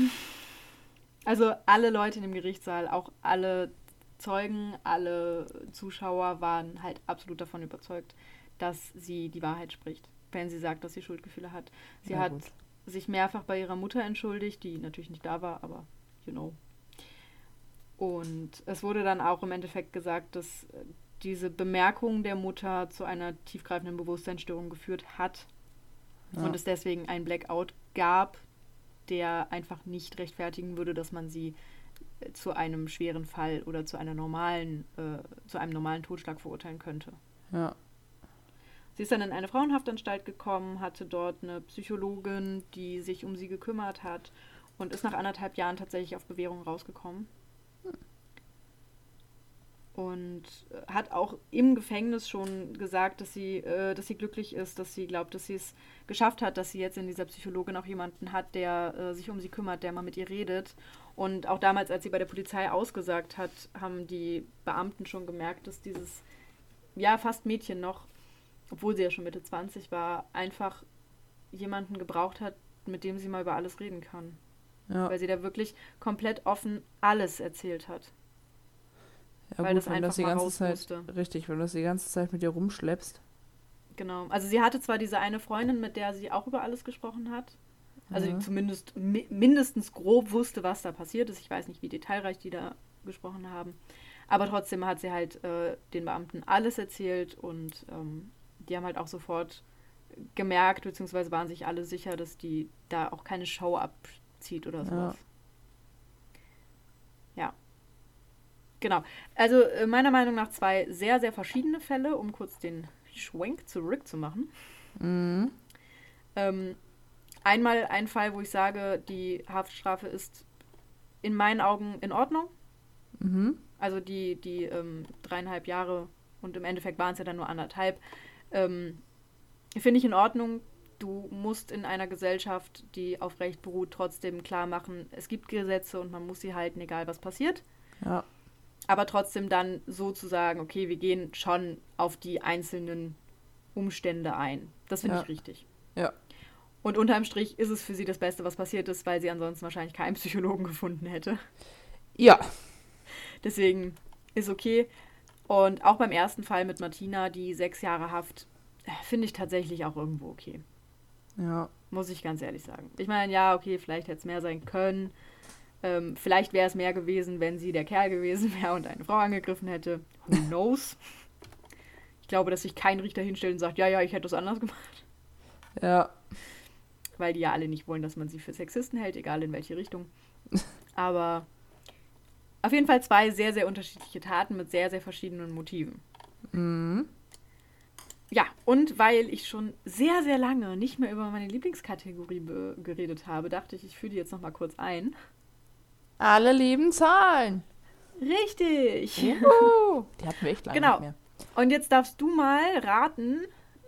also alle Leute in dem Gerichtssaal, auch alle Zeugen, alle Zuschauer waren halt absolut davon überzeugt, dass sie die Wahrheit spricht, wenn sie sagt, dass sie Schuldgefühle hat. Sie ja, hat gut. sich mehrfach bei ihrer Mutter entschuldigt, die natürlich nicht da war, aber know. Und es wurde dann auch im Endeffekt gesagt, dass diese Bemerkung der Mutter zu einer tiefgreifenden Bewusstseinsstörung geführt hat ja. und es deswegen ein Blackout gab, der einfach nicht rechtfertigen würde, dass man sie äh, zu einem schweren Fall oder zu einer normalen, äh, zu einem normalen Totschlag verurteilen könnte. Ja. Sie ist dann in eine Frauenhaftanstalt gekommen, hatte dort eine Psychologin, die sich um sie gekümmert hat und ist nach anderthalb Jahren tatsächlich auf Bewährung rausgekommen und äh, hat auch im Gefängnis schon gesagt, dass sie, äh, dass sie glücklich ist, dass sie glaubt, dass sie es geschafft hat, dass sie jetzt in dieser Psychologin auch jemanden hat, der äh, sich um sie kümmert, der mal mit ihr redet. Und auch damals, als sie bei der Polizei ausgesagt hat, haben die Beamten schon gemerkt, dass dieses, ja, fast Mädchen noch, obwohl sie ja schon Mitte 20 war, einfach jemanden gebraucht hat, mit dem sie mal über alles reden kann. Ja. Weil sie da wirklich komplett offen alles erzählt hat. Ja, weil gut, das wenn einfach das die ganze Zeit, musste. Richtig, wenn du das die ganze Zeit mit dir rumschleppst. Genau. Also sie hatte zwar diese eine Freundin, mit der sie auch über alles gesprochen hat. Also ja. die zumindest mi mindestens grob wusste, was da passiert ist. Ich weiß nicht, wie detailreich die da gesprochen haben. Aber trotzdem hat sie halt äh, den Beamten alles erzählt und ähm, die haben halt auch sofort gemerkt, beziehungsweise waren sich alle sicher, dass die da auch keine Show abzieht oder sowas. Ja. ja. Genau. Also äh, meiner Meinung nach zwei sehr, sehr verschiedene Fälle, um kurz den Schwenk zurückzumachen. Mhm. Ähm, einmal ein Fall, wo ich sage, die Haftstrafe ist in meinen Augen in Ordnung. Mhm. Also die, die ähm, dreieinhalb Jahre und im Endeffekt waren es ja dann nur anderthalb. Ähm, Finde ich in Ordnung. Du musst in einer Gesellschaft, die auf Recht beruht, trotzdem klar machen, es gibt Gesetze und man muss sie halten, egal was passiert. Ja aber trotzdem dann so zu sagen, okay, wir gehen schon auf die einzelnen Umstände ein. Das finde ja. ich richtig. Ja. Und unterm Strich ist es für sie das Beste, was passiert ist, weil sie ansonsten wahrscheinlich keinen Psychologen gefunden hätte. Ja. Deswegen ist okay. Und auch beim ersten Fall mit Martina, die sechs Jahre Haft, äh, finde ich tatsächlich auch irgendwo okay. Ja. Muss ich ganz ehrlich sagen. Ich meine, ja, okay, vielleicht hätte es mehr sein können. Ähm, vielleicht wäre es mehr gewesen, wenn sie der Kerl gewesen wäre und eine Frau angegriffen hätte. Who knows? ich glaube, dass sich kein Richter hinstellt und sagt, ja, ja, ich hätte es anders gemacht. Ja. Weil die ja alle nicht wollen, dass man sie für Sexisten hält, egal in welche Richtung. Aber auf jeden Fall zwei sehr, sehr unterschiedliche Taten mit sehr, sehr verschiedenen Motiven. Mhm. Ja, und weil ich schon sehr, sehr lange nicht mehr über meine Lieblingskategorie geredet habe, dachte ich, ich führe die jetzt nochmal kurz ein. Alle lieben Zahlen. Richtig. Juhu. Die hatten wir echt lange Genau. nicht mehr. Und jetzt darfst du mal raten,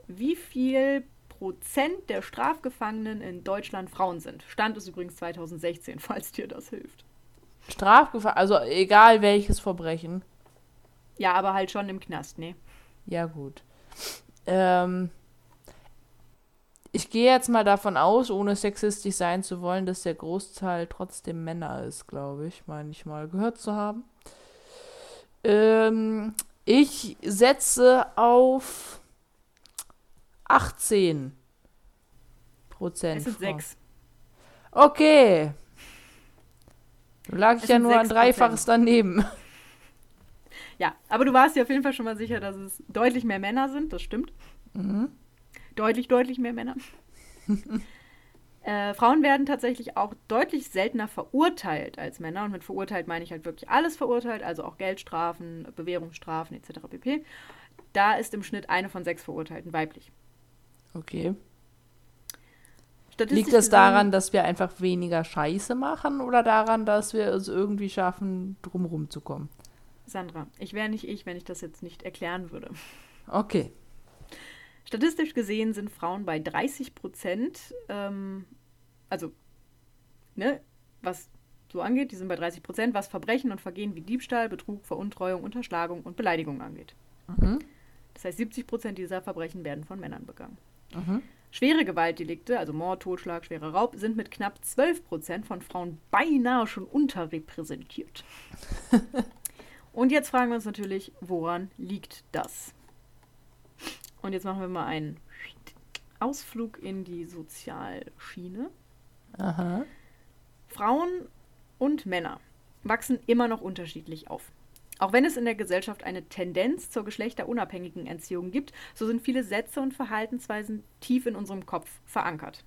wie viel Prozent der Strafgefangenen in Deutschland Frauen sind. Stand ist übrigens 2016, falls dir das hilft. Strafgefahren, also egal welches Verbrechen. Ja, aber halt schon im Knast, ne? Ja, gut. Ähm, ich gehe jetzt mal davon aus, ohne sexistisch sein zu wollen, dass der Großteil trotzdem Männer ist, glaube ich, meine ich mal gehört zu haben. Ähm, ich setze auf 18 Prozent. Es sind. Okay. Da lag ich ja sind nur ein 6%. Dreifaches daneben. Ja, aber du warst dir auf jeden Fall schon mal sicher, dass es deutlich mehr Männer sind, das stimmt. Mhm. Deutlich, deutlich mehr Männer. äh, Frauen werden tatsächlich auch deutlich seltener verurteilt als Männer. Und mit verurteilt meine ich halt wirklich alles verurteilt, also auch Geldstrafen, Bewährungsstrafen etc. pp. Da ist im Schnitt eine von sechs Verurteilten weiblich. Okay. Liegt das daran, dass wir einfach weniger Scheiße machen oder daran, dass wir es irgendwie schaffen, drumherum zu kommen? Sandra, ich wäre nicht ich, wenn ich das jetzt nicht erklären würde. Okay. Statistisch gesehen sind Frauen bei 30 Prozent, ähm, also, ne, was so angeht, die sind bei 30 Prozent, was Verbrechen und Vergehen wie Diebstahl, Betrug, Veruntreuung, Unterschlagung und Beleidigung angeht. Mhm. Das heißt, 70 Prozent dieser Verbrechen werden von Männern begangen. Mhm. Schwere Gewaltdelikte, also Mord, Totschlag, schwerer Raub, sind mit knapp 12 Prozent von Frauen beinahe schon unterrepräsentiert. Und jetzt fragen wir uns natürlich, woran liegt das? Und jetzt machen wir mal einen Ausflug in die Sozialschiene. Aha. Frauen und Männer wachsen immer noch unterschiedlich auf. Auch wenn es in der Gesellschaft eine Tendenz zur geschlechterunabhängigen Erziehung gibt, so sind viele Sätze und Verhaltensweisen tief in unserem Kopf verankert.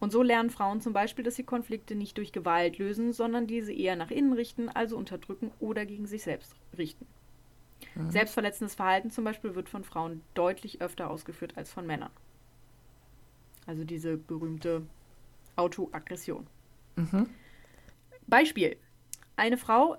Und so lernen Frauen zum Beispiel, dass sie Konflikte nicht durch Gewalt lösen, sondern diese eher nach innen richten, also unterdrücken oder gegen sich selbst richten. Selbstverletzendes Verhalten zum Beispiel wird von Frauen deutlich öfter ausgeführt als von Männern. Also diese berühmte Autoaggression. Mhm. Beispiel. Eine Frau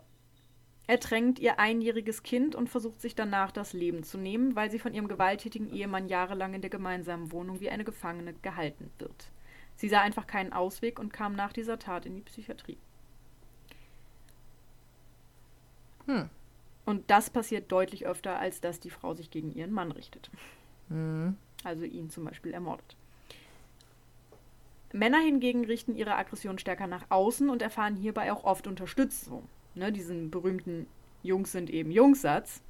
ertränkt ihr einjähriges Kind und versucht sich danach das Leben zu nehmen, weil sie von ihrem gewalttätigen Ehemann jahrelang in der gemeinsamen Wohnung wie eine Gefangene gehalten wird. Sie sah einfach keinen Ausweg und kam nach dieser Tat in die Psychiatrie. Hm. Und das passiert deutlich öfter, als dass die Frau sich gegen ihren Mann richtet. Mhm. Also ihn zum Beispiel ermordet. Männer hingegen richten ihre Aggression stärker nach außen und erfahren hierbei auch oft Unterstützung. Ne, diesen berühmten Jungs sind eben Jungs-Satz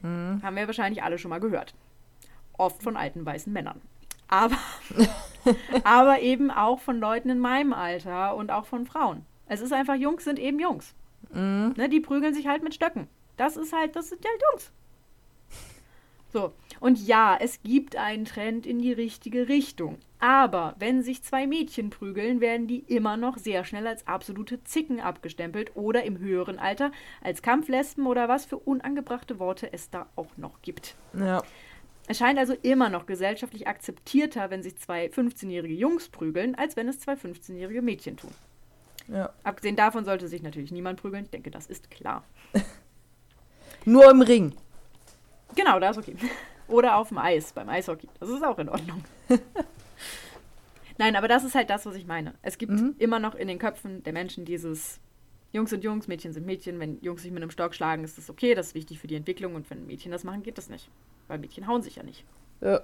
Mhm. haben wir wahrscheinlich alle schon mal gehört. Oft von alten weißen Männern. Aber, aber eben auch von Leuten in meinem Alter und auch von Frauen. Es ist einfach, Jungs sind eben Jungs. Mhm. Ne, die prügeln sich halt mit Stöcken. Das ist halt, das sind halt Jungs. So, und ja, es gibt einen Trend in die richtige Richtung. Aber wenn sich zwei Mädchen prügeln, werden die immer noch sehr schnell als absolute Zicken abgestempelt oder im höheren Alter als Kampflesben oder was für unangebrachte Worte es da auch noch gibt. Ja. Es scheint also immer noch gesellschaftlich akzeptierter, wenn sich zwei 15-jährige Jungs prügeln, als wenn es zwei 15-jährige Mädchen tun. ja. Abgesehen davon sollte sich natürlich niemand prügeln. Ich denke, das ist klar. Nur im Ring. Genau, da ist okay. Oder auf dem Eis, beim Eishockey. Das ist auch in Ordnung. Nein, aber das ist halt das, was ich meine. Es gibt Mhm. immer noch in den Köpfen der Menschen dieses Jungs sind Jungs, Mädchen sind Mädchen. Wenn Jungs sich mit einem Stock schlagen, ist das okay, das ist wichtig für die Entwicklung. Und wenn Mädchen das machen, geht das nicht. Weil Mädchen hauen sich ja nicht. Ja.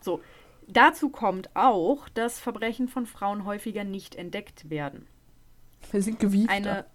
So, Dazu kommt auch, dass Verbrechen von Frauen häufiger nicht entdeckt werden. Wir sind gewieft. Eine.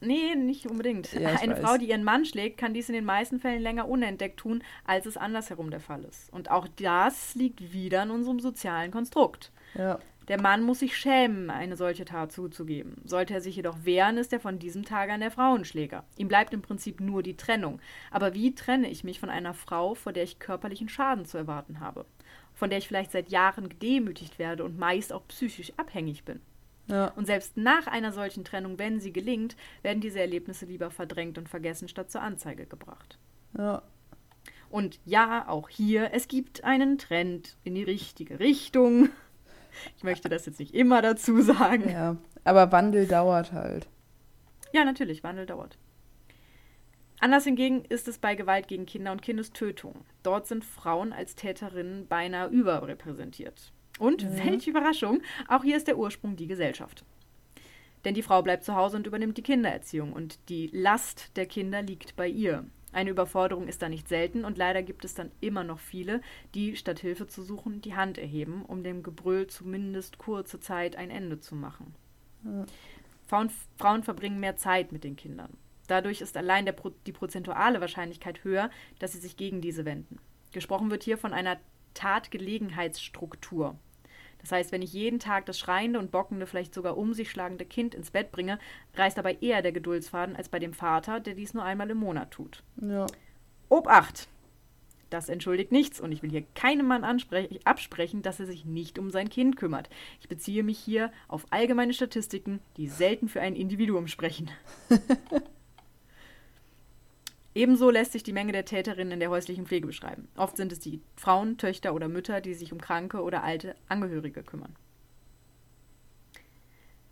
Nee, nicht unbedingt. Ja, Eine weiß. Frau, die ihren Mann schlägt, kann dies in den meisten Fällen länger unentdeckt tun, als es andersherum der Fall ist. Und auch das liegt wieder in unserem sozialen Konstrukt. Ja. Der Mann muss sich schämen, eine solche Tat zuzugeben. Sollte er sich jedoch wehren, ist er von diesem Tage an der Frauenschläger. Ihm bleibt im Prinzip nur die Trennung. Aber wie trenne ich mich von einer Frau, vor der ich körperlichen Schaden zu erwarten habe? Von der ich vielleicht seit Jahren gedemütigt werde und meist auch psychisch abhängig bin? Ja. Und selbst nach einer solchen Trennung, wenn sie gelingt, werden diese Erlebnisse lieber verdrängt und vergessen, statt zur Anzeige gebracht. Ja. Und ja, auch hier, es gibt einen Trend in die richtige Richtung. Ich möchte das jetzt nicht immer dazu sagen. Ja. Aber Wandel dauert halt. Ja, natürlich, Wandel dauert. Anders hingegen ist es bei Gewalt gegen Kinder und Kindestötung. Dort sind Frauen als Täterinnen beinahe überrepräsentiert. Und welche Überraschung, auch hier ist der Ursprung die Gesellschaft. Denn die Frau bleibt zu Hause und übernimmt die Kindererziehung und die Last der Kinder liegt bei ihr. Eine Überforderung ist da nicht selten und leider gibt es dann immer noch viele, die statt Hilfe zu suchen die Hand erheben, um dem Gebrüll zumindest kurze Zeit ein Ende zu machen. Frauen, Frauen verbringen mehr Zeit mit den Kindern. Dadurch ist allein Pro- die prozentuale Wahrscheinlichkeit höher, dass sie sich gegen diese wenden. Gesprochen wird hier von einer Tatgelegenheitsstruktur. Das heißt, wenn ich jeden Tag das schreiende und bockende, vielleicht sogar um sich schlagende Kind ins Bett bringe, reißt dabei eher der Geduldsfaden als bei dem Vater, der dies nur einmal im Monat tut. Ja. Obacht! Das entschuldigt nichts und ich will hier keinem Mann absprechen, dass er sich nicht um sein Kind kümmert. Ich beziehe mich hier auf allgemeine Statistiken, die selten für ein Individuum sprechen. Ebenso lässt sich die Menge der Täterinnen in der häuslichen Pflege beschreiben. Oft sind es die Frauen, Töchter oder Mütter, die sich um kranke oder alte Angehörige kümmern.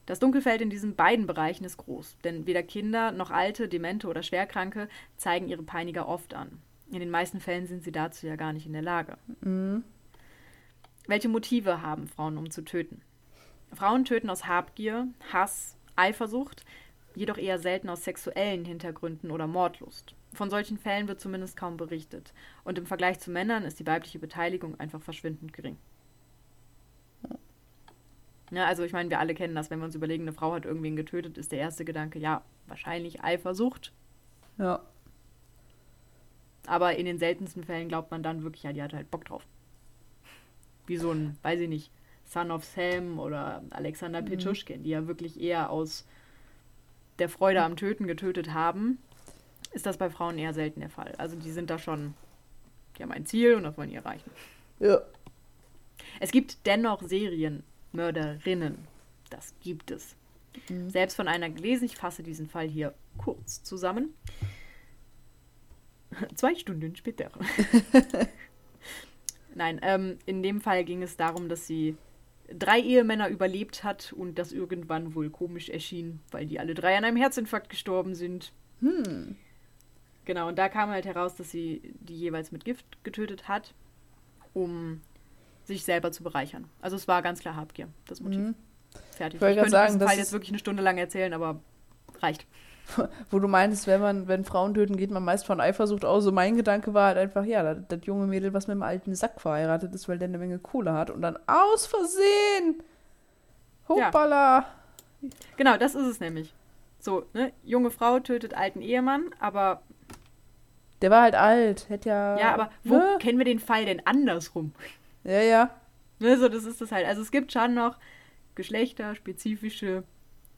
Das Dunkelfeld in diesen beiden Bereichen ist groß, denn weder Kinder noch alte, demente oder Schwerkranke zeigen ihre Peiniger oft an. In den meisten Fällen sind sie dazu ja gar nicht in der Lage. Welche Motive haben Frauen, um zu töten? Frauen töten aus Habgier, Hass, Eifersucht, jedoch eher selten aus sexuellen Hintergründen oder Mordlust. Von solchen Fällen wird zumindest kaum berichtet. Und im Vergleich zu Männern ist die weibliche Beteiligung einfach verschwindend gering. Ja, also ich meine, wir alle kennen das, wenn wir uns überlegen, eine Frau hat irgendwen getötet, ist der erste Gedanke, ja, wahrscheinlich Eifersucht. Ja. Aber in den seltensten Fällen glaubt man dann wirklich, ja, die hat halt Bock drauf. Wie so ein, weiß ich nicht, Son of Sam oder Alexander Pichuschkin, die ja wirklich eher aus der Freude am Töten getötet haben, ist das bei Frauen eher selten der Fall. Also die sind da schon, die haben ein Ziel und das wollen die erreichen. Ja. Es gibt dennoch Serienmörderinnen. Das gibt es. Selbst von einer gelesen, ich fasse diesen Fall hier kurz zusammen. Zwei Stunden später. Nein, ähm, in dem Fall ging es darum, dass sie drei Ehemänner überlebt hat und das irgendwann wohl komisch erschien, weil die alle drei an einem Herzinfarkt gestorben sind. Hm. Genau, und da kam halt heraus, dass sie die jeweils mit Gift getötet hat, um sich selber zu bereichern. Also es war ganz klar Habgier, das Motiv. Mhm. Fertig. Ich wollte könnte sagen, diesen Fall jetzt wirklich eine Stunde lang erzählen, aber reicht. Wo du meintest, wenn man, wenn Frauen töten, geht man meist von Eifersucht aus. So mein Gedanke war halt einfach, ja, das, das junge Mädel, was mit dem alten Sack verheiratet ist, weil der eine Menge Kohle hat und dann aus Versehen. Hoppala. Genau, das ist es nämlich. So, ne? Junge Frau tötet alten Ehemann, aber Der war halt alt. Hätte ja. ja, aber wo Ne? kennen wir den Fall denn andersrum? Ja, ja. Ne, so, das ist das halt. Also es gibt schon noch geschlechterspezifische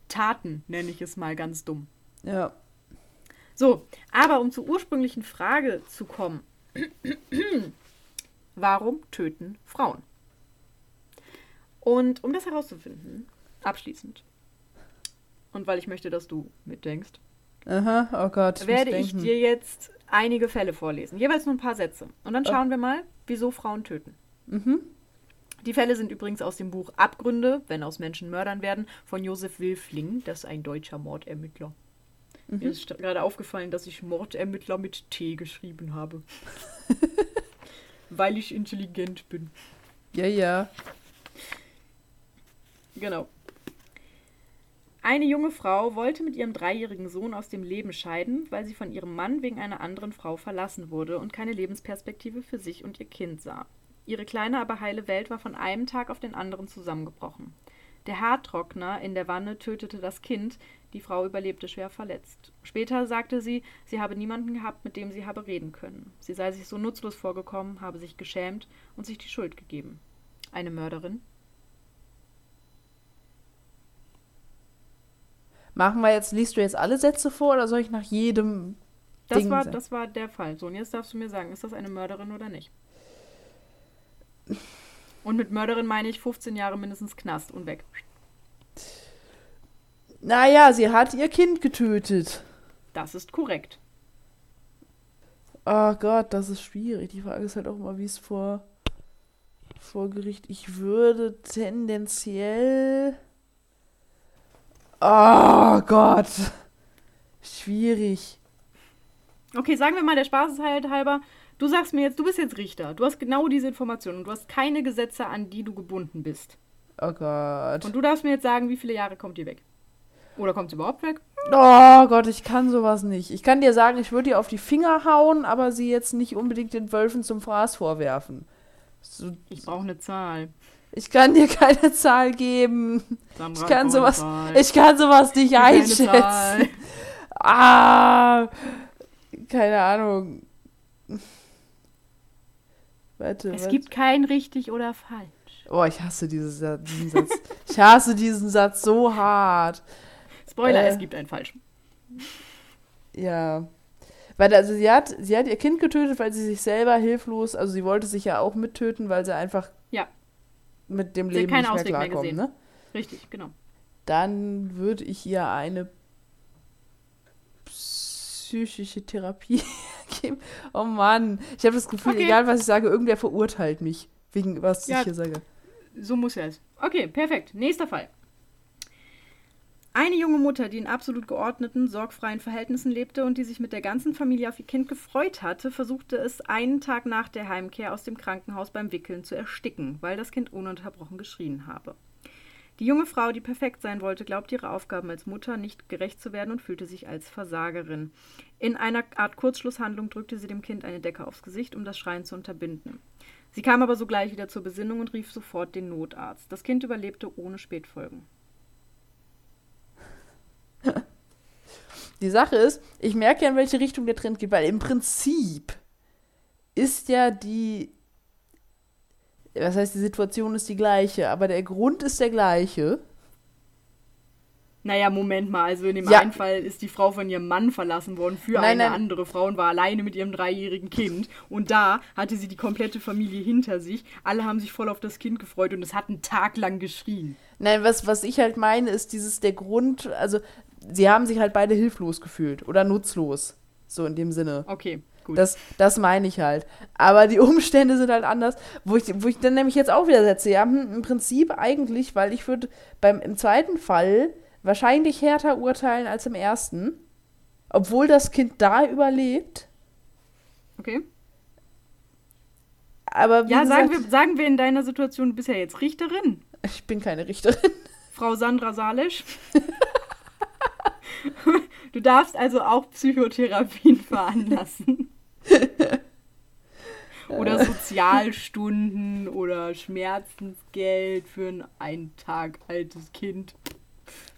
Taten, nenne ich es mal ganz dumm. Ja. So, aber um zur ursprünglichen Frage zu kommen. Warum töten Frauen? Und um das herauszufinden, abschließend, und weil ich möchte, dass du mitdenkst, Aha, oh Gott. Ich werde ich dir jetzt einige Fälle vorlesen. Jeweils nur ein paar Sätze. Und dann Oh. schauen wir mal, wieso Frauen töten. Mhm. Die Fälle sind übrigens aus dem Buch Abgründe, wenn aus Menschen Mördern werden, von Josef Wilfling. Das ist ein deutscher Mordermittler. Mhm. Mir ist gerade aufgefallen, dass ich Mordermittler mit T geschrieben habe. Weil ich intelligent bin. Ja, ja. Genau. Eine junge Frau wollte mit ihrem dreijährigen Sohn aus dem Leben scheiden, weil sie von ihrem Mann wegen einer anderen Frau verlassen wurde und keine Lebensperspektive für sich und ihr Kind sah. Ihre kleine, aber heile Welt war von einem Tag auf den anderen zusammengebrochen. Der Haartrockner in der Wanne tötete das Kind, die Frau überlebte schwer verletzt. Später sagte sie, sie habe niemanden gehabt, mit dem sie habe reden können. Sie sei sich so nutzlos vorgekommen, habe sich geschämt und sich die Schuld gegeben. Eine Mörderin? Machen wir jetzt, liest du jetzt alle Sätze vor oder soll ich nach jedem. Das, Ding war, sagen? das war der Fall. So, und jetzt darfst du mir sagen, ist das eine Mörderin oder nicht? Und mit Mörderin meine ich 15 Jahre mindestens Knast und weg. Naja, sie hat ihr Kind getötet. Das ist korrekt. Oh Gott, das ist schwierig. Die Frage ist halt auch immer, wie es vor, vor Gericht. Ich würde tendenziell. Oh Gott. Schwierig. Okay, sagen wir mal, der Spaß ist halt halber. Du sagst mir jetzt, du bist jetzt Richter. Du hast genau diese Informationen und du hast keine Gesetze, an die du gebunden bist. Oh Gott. Und du darfst mir jetzt sagen, wie viele Jahre kommt die weg? Oder kommt sie überhaupt weg? Oh Gott, ich kann sowas nicht. Ich kann dir sagen, ich würde ihr auf die Finger hauen, aber sie jetzt nicht unbedingt den Wölfen zum Fraß vorwerfen. So, Ich brauche eine Zahl. Ich kann dir keine Zahl geben. Sandra, Ich kann sowas, ich kann sowas nicht Keine einschätzen. Zahl. Ah, keine Ahnung. Warte, Es warte. gibt kein richtig oder falsch. Oh, ich hasse dieses, Sa- diesen Satz. ich hasse diesen Satz so hart. Spoiler, Äh. es gibt einen falsch. Ja. Weil also sie hat, sie hat ihr Kind getötet, weil sie sich selber hilflos, also sie wollte sich ja auch mittöten, weil sie einfach Ja. Mit dem Leben nicht mehr Ausweg mehr ne? Richtig, genau. Dann würde ich ihr eine psychische Therapie geben. Oh Mann, ich habe das Gefühl, Okay. egal was ich sage, irgendwer verurteilt mich wegen was Ja. ich hier sage. So muss er es. Okay, perfekt. Nächster Fall. Eine junge Mutter, die in absolut geordneten, sorgfreien Verhältnissen lebte und die sich mit der ganzen Familie auf ihr Kind gefreut hatte, versuchte es einen Tag nach der Heimkehr aus dem Krankenhaus beim Wickeln zu ersticken, weil das Kind ununterbrochen geschrien habe. Die junge Frau, die perfekt sein wollte, glaubte ihre Aufgaben als Mutter nicht gerecht zu werden und fühlte sich als Versagerin. In einer Art Kurzschlusshandlung drückte sie dem Kind eine Decke aufs Gesicht, um das Schreien zu unterbinden. Sie kam aber sogleich wieder zur Besinnung und rief sofort den Notarzt. Das Kind überlebte ohne Spätfolgen. Die Sache ist, ich merke ja, in welche Richtung der Trend geht, weil im Prinzip ist ja die, was heißt, die Situation ist die gleiche, aber der Grund ist der gleiche. Naja, Moment mal, also in dem Ja. einen Fall ist die Frau von ihrem Mann verlassen worden für Nein, eine nein. andere Frau und war alleine mit ihrem dreijährigen Kind. Und da hatte sie die komplette Familie hinter sich. Alle haben sich voll auf das Kind gefreut und es hat einen Tag lang geschrien. Nein, was, was ich halt meine, ist dieses, der Grund, also sie haben sich halt beide hilflos gefühlt oder nutzlos. So in dem Sinne. Okay, gut. Das, das meine ich halt. Aber die Umstände sind halt anders, wo ich, wo ich dann nämlich jetzt auch wieder setze. Ja, hm, im Prinzip eigentlich, weil ich würde beim im zweiten Fall wahrscheinlich härter urteilen als im ersten. Obwohl das Kind da überlebt. okay. Aber wie Ja, sagen gesagt, wir, sagen wir in deiner Situation, du bist ja jetzt Richterin. ich bin keine Richterin. Frau Sandra Salisch. du darfst also auch Psychotherapien veranlassen. oder Sozialstunden oder Schmerzensgeld für ein ein Tag altes Kind.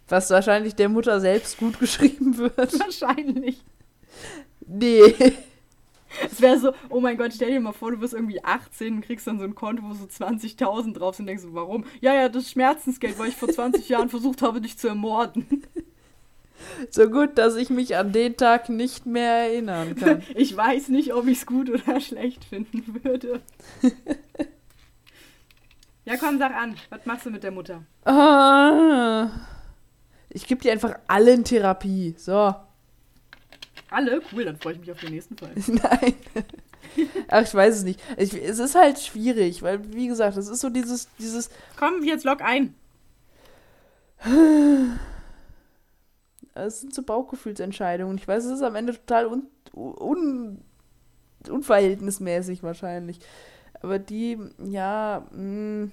Was wahrscheinlich der Mutter selbst gut geschrieben wird. Wahrscheinlich. Nee. Es wäre so, oh mein Gott, stell dir mal vor, du bist irgendwie 18 und kriegst dann so ein Konto, wo so 20.000 drauf sind und denkst so, warum? Ja, ja, das Schmerzensgeld, weil ich vor 20 Jahren versucht habe, dich zu ermorden. So gut, dass ich mich an den Tag nicht mehr erinnern kann. Ich weiß nicht, ob ich es gut oder schlecht finden würde. Ja, komm, sag an. Was machst du mit der Mutter? Ah. Ich gebe dir einfach allen Therapie. So. Alle? Cool, dann freue ich mich auf den nächsten Fall. Nein. Ach, ich weiß es nicht. Ich, es ist halt schwierig, weil, wie gesagt, es ist so dieses, dieses, Komm, jetzt log ein. es sind so Bauchgefühlsentscheidungen. Ich weiß, es ist am Ende total un, un, unverhältnismäßig wahrscheinlich. Aber die, ja, mh,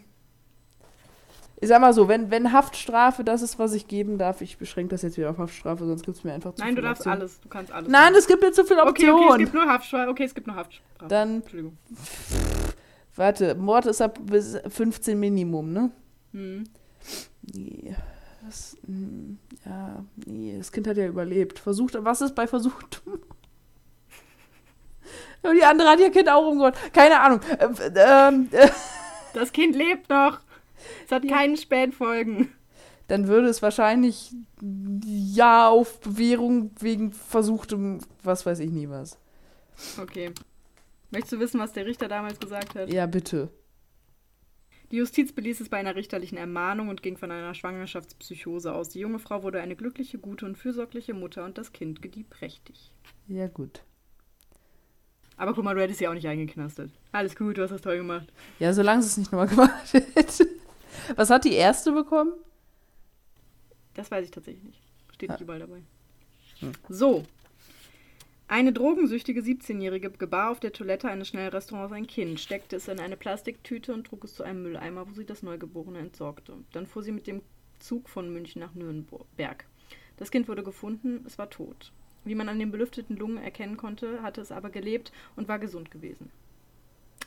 ich sag mal so, wenn, wenn Haftstrafe das ist, was ich geben darf, ich beschränke das jetzt wieder auf Haftstrafe, sonst gibt es mir einfach zu Nein, du viele darfst Optionen. alles. Du kannst alles. Nein, es gibt mir zu viele okay, Optionen. okay, es gibt nur Haftstrafe. Okay, es gibt nur Haftstrafe. Dann Entschuldigung. Warte, Mord ist ab bis 15 Minimum, ne? Hm. Nee. Das, hm, ja, nee, das Kind hat ja überlebt. Versucht, was ist bei versuchtem? die andere hat ihr Kind auch umgebracht. Keine Ahnung. Ähm, äh, das Kind lebt noch. Es hat ja. keinen Spätfolgen. Dann würde es wahrscheinlich ja auf Bewährung wegen versuchtem, was weiß ich nie was. Okay. Möchtest du wissen, was der Richter damals gesagt hat? Ja, bitte. Die Justiz beließ es bei einer richterlichen Ermahnung und ging von einer Schwangerschaftspsychose aus. Die junge Frau wurde eine glückliche, gute und fürsorgliche Mutter und das Kind gedieh prächtig. Ja, gut. Aber guck mal, du hättest sie auch nicht eingeknastet. Alles gut, du hast das toll gemacht. Ja, solange es nicht nochmal gemacht hätte. Was hat die erste bekommen? Das weiß ich tatsächlich nicht. Steht nicht überall dabei. Hm. So, eine drogensüchtige 17-Jährige gebar auf der Toilette eines Schnellrestaurants ein Kind, steckte es in eine Plastiktüte und trug es zu einem Mülleimer, wo sie das Neugeborene entsorgte. Dann fuhr sie mit dem Zug von München nach Nürnberg. Das Kind wurde gefunden, es war tot. Wie man an den belüfteten Lungen erkennen konnte, hatte es aber gelebt und war gesund gewesen.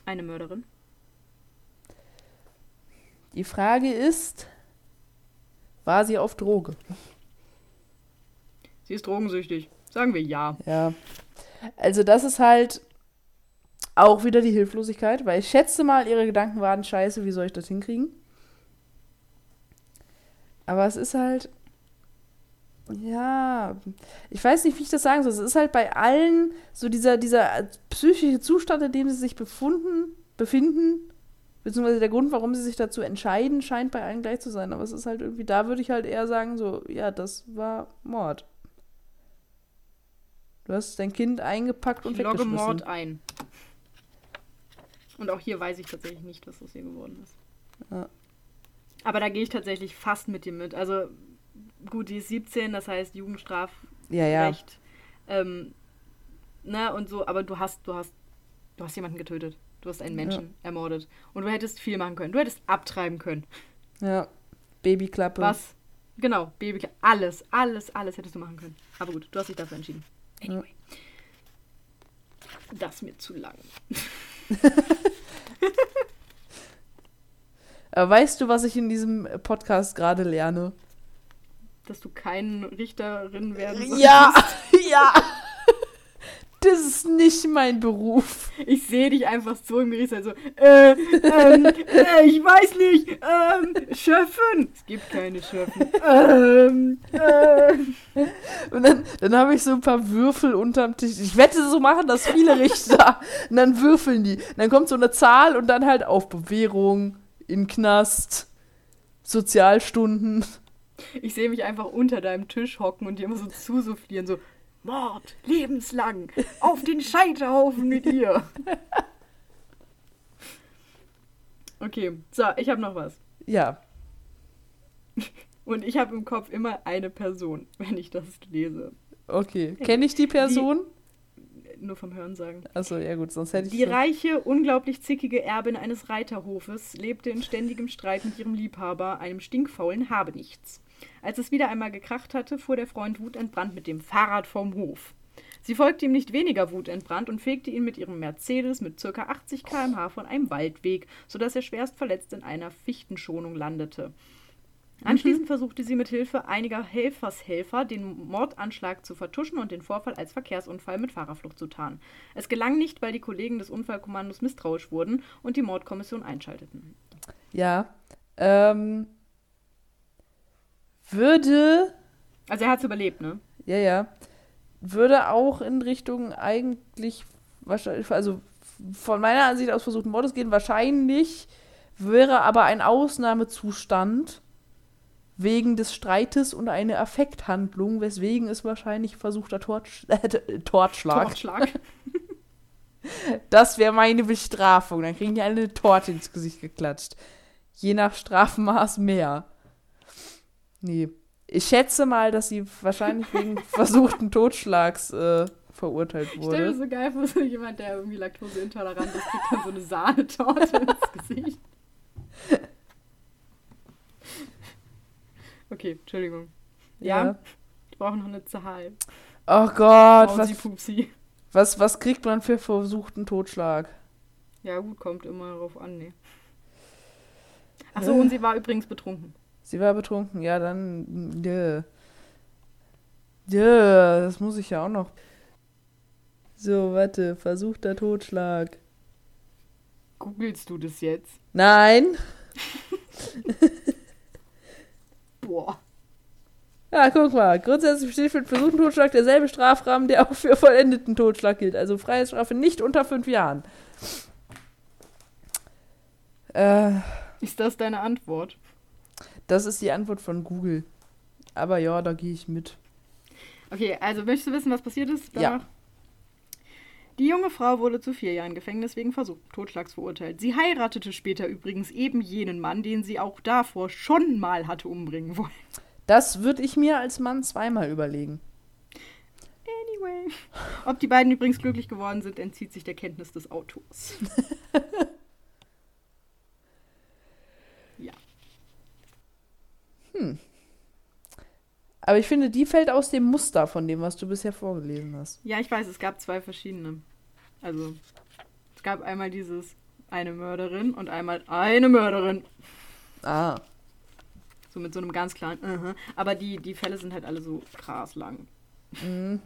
Eine Mörderin? Die Frage ist, war sie auf Droge? Sie ist drogensüchtig. Sagen wir ja. Ja. Also das ist halt auch wieder die Hilflosigkeit, weil ich schätze mal, ihre Gedanken waren scheiße, wie soll ich das hinkriegen? Aber es ist halt, ja, ich weiß nicht, wie ich das sagen soll. Es ist halt bei allen so dieser, dieser psychische Zustand, in dem sie sich befunden, befinden, beziehungsweise der Grund, warum sie sich dazu entscheiden, scheint bei allen gleich zu sein. Aber es ist halt irgendwie, da würde ich halt eher sagen, so, ja, das war Mord. Du hast dein Kind eingepackt und ich logge Mord ein. Und auch hier weiß ich tatsächlich nicht, was aus ihr geworden ist. Ja. Aber da gehe ich tatsächlich fast mit dir mit. Also gut, die ist 17, das heißt Jugendstrafrecht. Ja, ja. Ähm, ne, und so, aber du hast, du hast, du hast jemanden getötet. Du hast einen Menschen ja. ermordet. Und du hättest viel machen können. Du hättest abtreiben können. Ja. Babyklappe. Was? Genau, Babyklappe. Alles, alles, alles hättest du machen können. Aber gut, du hast dich dafür entschieden. Anyway. Das mir zu lang. Weißt du, was ich in diesem Podcast gerade lerne? Dass du kein Richterin werden sollst. Ja, ja das ist nicht mein Beruf. Ich sehe dich einfach so im Gerichtssaal so, äh, ähm, äh, ich weiß nicht, ähm, Schöffen. Es gibt keine Schöffen. Ähm, äh. Und dann, dann habe ich so ein paar Würfel unterm Tisch. Ich wette, so machen das viele Richter. Und dann würfeln die. Und dann kommt so eine Zahl und dann halt auf Bewährung, in Knast, Sozialstunden. Ich sehe mich einfach unter deinem Tisch hocken und dir immer so zusufflieren, so, Mord, lebenslang, auf den Scheiterhaufen mit ihr. Okay, so, ich habe noch was. Ja. Und ich habe im Kopf immer eine Person, wenn ich das lese. Okay. Kenne ich die Person? Die, nur vom Hören sagen. Achso, ja gut, sonst hätte ich. Die reiche, unglaublich zickige Erbin eines Reiterhofes lebte in ständigem Streit mit ihrem Liebhaber, einem stinkfaulen Habenichts. Als es wieder einmal gekracht hatte, fuhr der Freund wutentbrannt mit dem Fahrrad vom Hof. Sie folgte ihm nicht weniger wutentbrannt und fegte ihn mit ihrem Mercedes mit ca. 80 km/h von einem Waldweg, sodass er schwerst verletzt in einer Fichtenschonung landete. Anschließend mhm. versuchte sie mit Hilfe einiger Helfershelfer den Mordanschlag zu vertuschen und den Vorfall als Verkehrsunfall mit Fahrerflucht zu tarnen. Es gelang nicht, weil die Kollegen des Unfallkommandos misstrauisch wurden und die Mordkommission einschalteten. Ja, ähm, würde. Also er hat es überlebt, ne? Ja, ja. Würde auch in Richtung eigentlich wahrscheinlich, also von meiner Ansicht aus versuchten Mordes gehen. Wahrscheinlich wäre aber ein Ausnahmezustand wegen des Streites und eine Affekthandlung, weswegen es wahrscheinlich versuchter Tortsch äh, Tortschlag. Tortschlag. das wäre meine Bestrafung. Dann kriegen die eine Torte ins Gesicht geklatscht. Je nach Strafmaß mehr. Nee. Ich schätze mal, dass sie wahrscheinlich wegen versuchten Totschlags äh, verurteilt wurde. Ich stelle mir so geil vor, so jemand, der irgendwie laktoseintolerant ist, kriegt dann so eine Sahnetorte ins Gesicht. Okay, Entschuldigung. Ja, ja. ich brauche noch eine Zahl. Oh Gott, was, was, was kriegt man für versuchten Totschlag? Ja, gut, kommt immer darauf an, ne. Achso, und sie war übrigens betrunken. Sie war betrunken, ja, dann. Ja, yeah. das muss ich ja auch noch. So, warte, versuchter Totschlag. Googlest du das jetzt? Nein. Boah. Ja, guck mal. Grundsätzlich besteht für den versuchten Totschlag derselbe Strafrahmen, der auch für vollendeten Totschlag gilt. Also Freiheitsstrafe nicht unter fünf Jahren. Äh, ist das deine Antwort? Das ist die Antwort von Google. Aber ja, da gehe ich mit. Okay, also möchtest du wissen, was passiert ist? Danach? Ja. Die junge Frau wurde zu vier Jahren Gefängnis wegen versuchten Totschlags verurteilt. Sie heiratete später übrigens eben jenen Mann, den sie auch davor schon mal hatte umbringen wollen. Das würde ich mir als Mann zweimal überlegen. Anyway. Ob die beiden übrigens glücklich geworden sind, entzieht sich der Kenntnis des Autors. ja. Hm. Aber ich finde, die fällt aus dem Muster von dem, was du bisher vorgelesen hast. Ja, ich weiß, es gab zwei verschiedene. Also, es gab einmal dieses eine Mörderin und einmal eine Mörderin. Ah. So mit so einem ganz kleinen. Uh -huh. Aber die, die Fälle sind halt alle so krass lang. Mhm.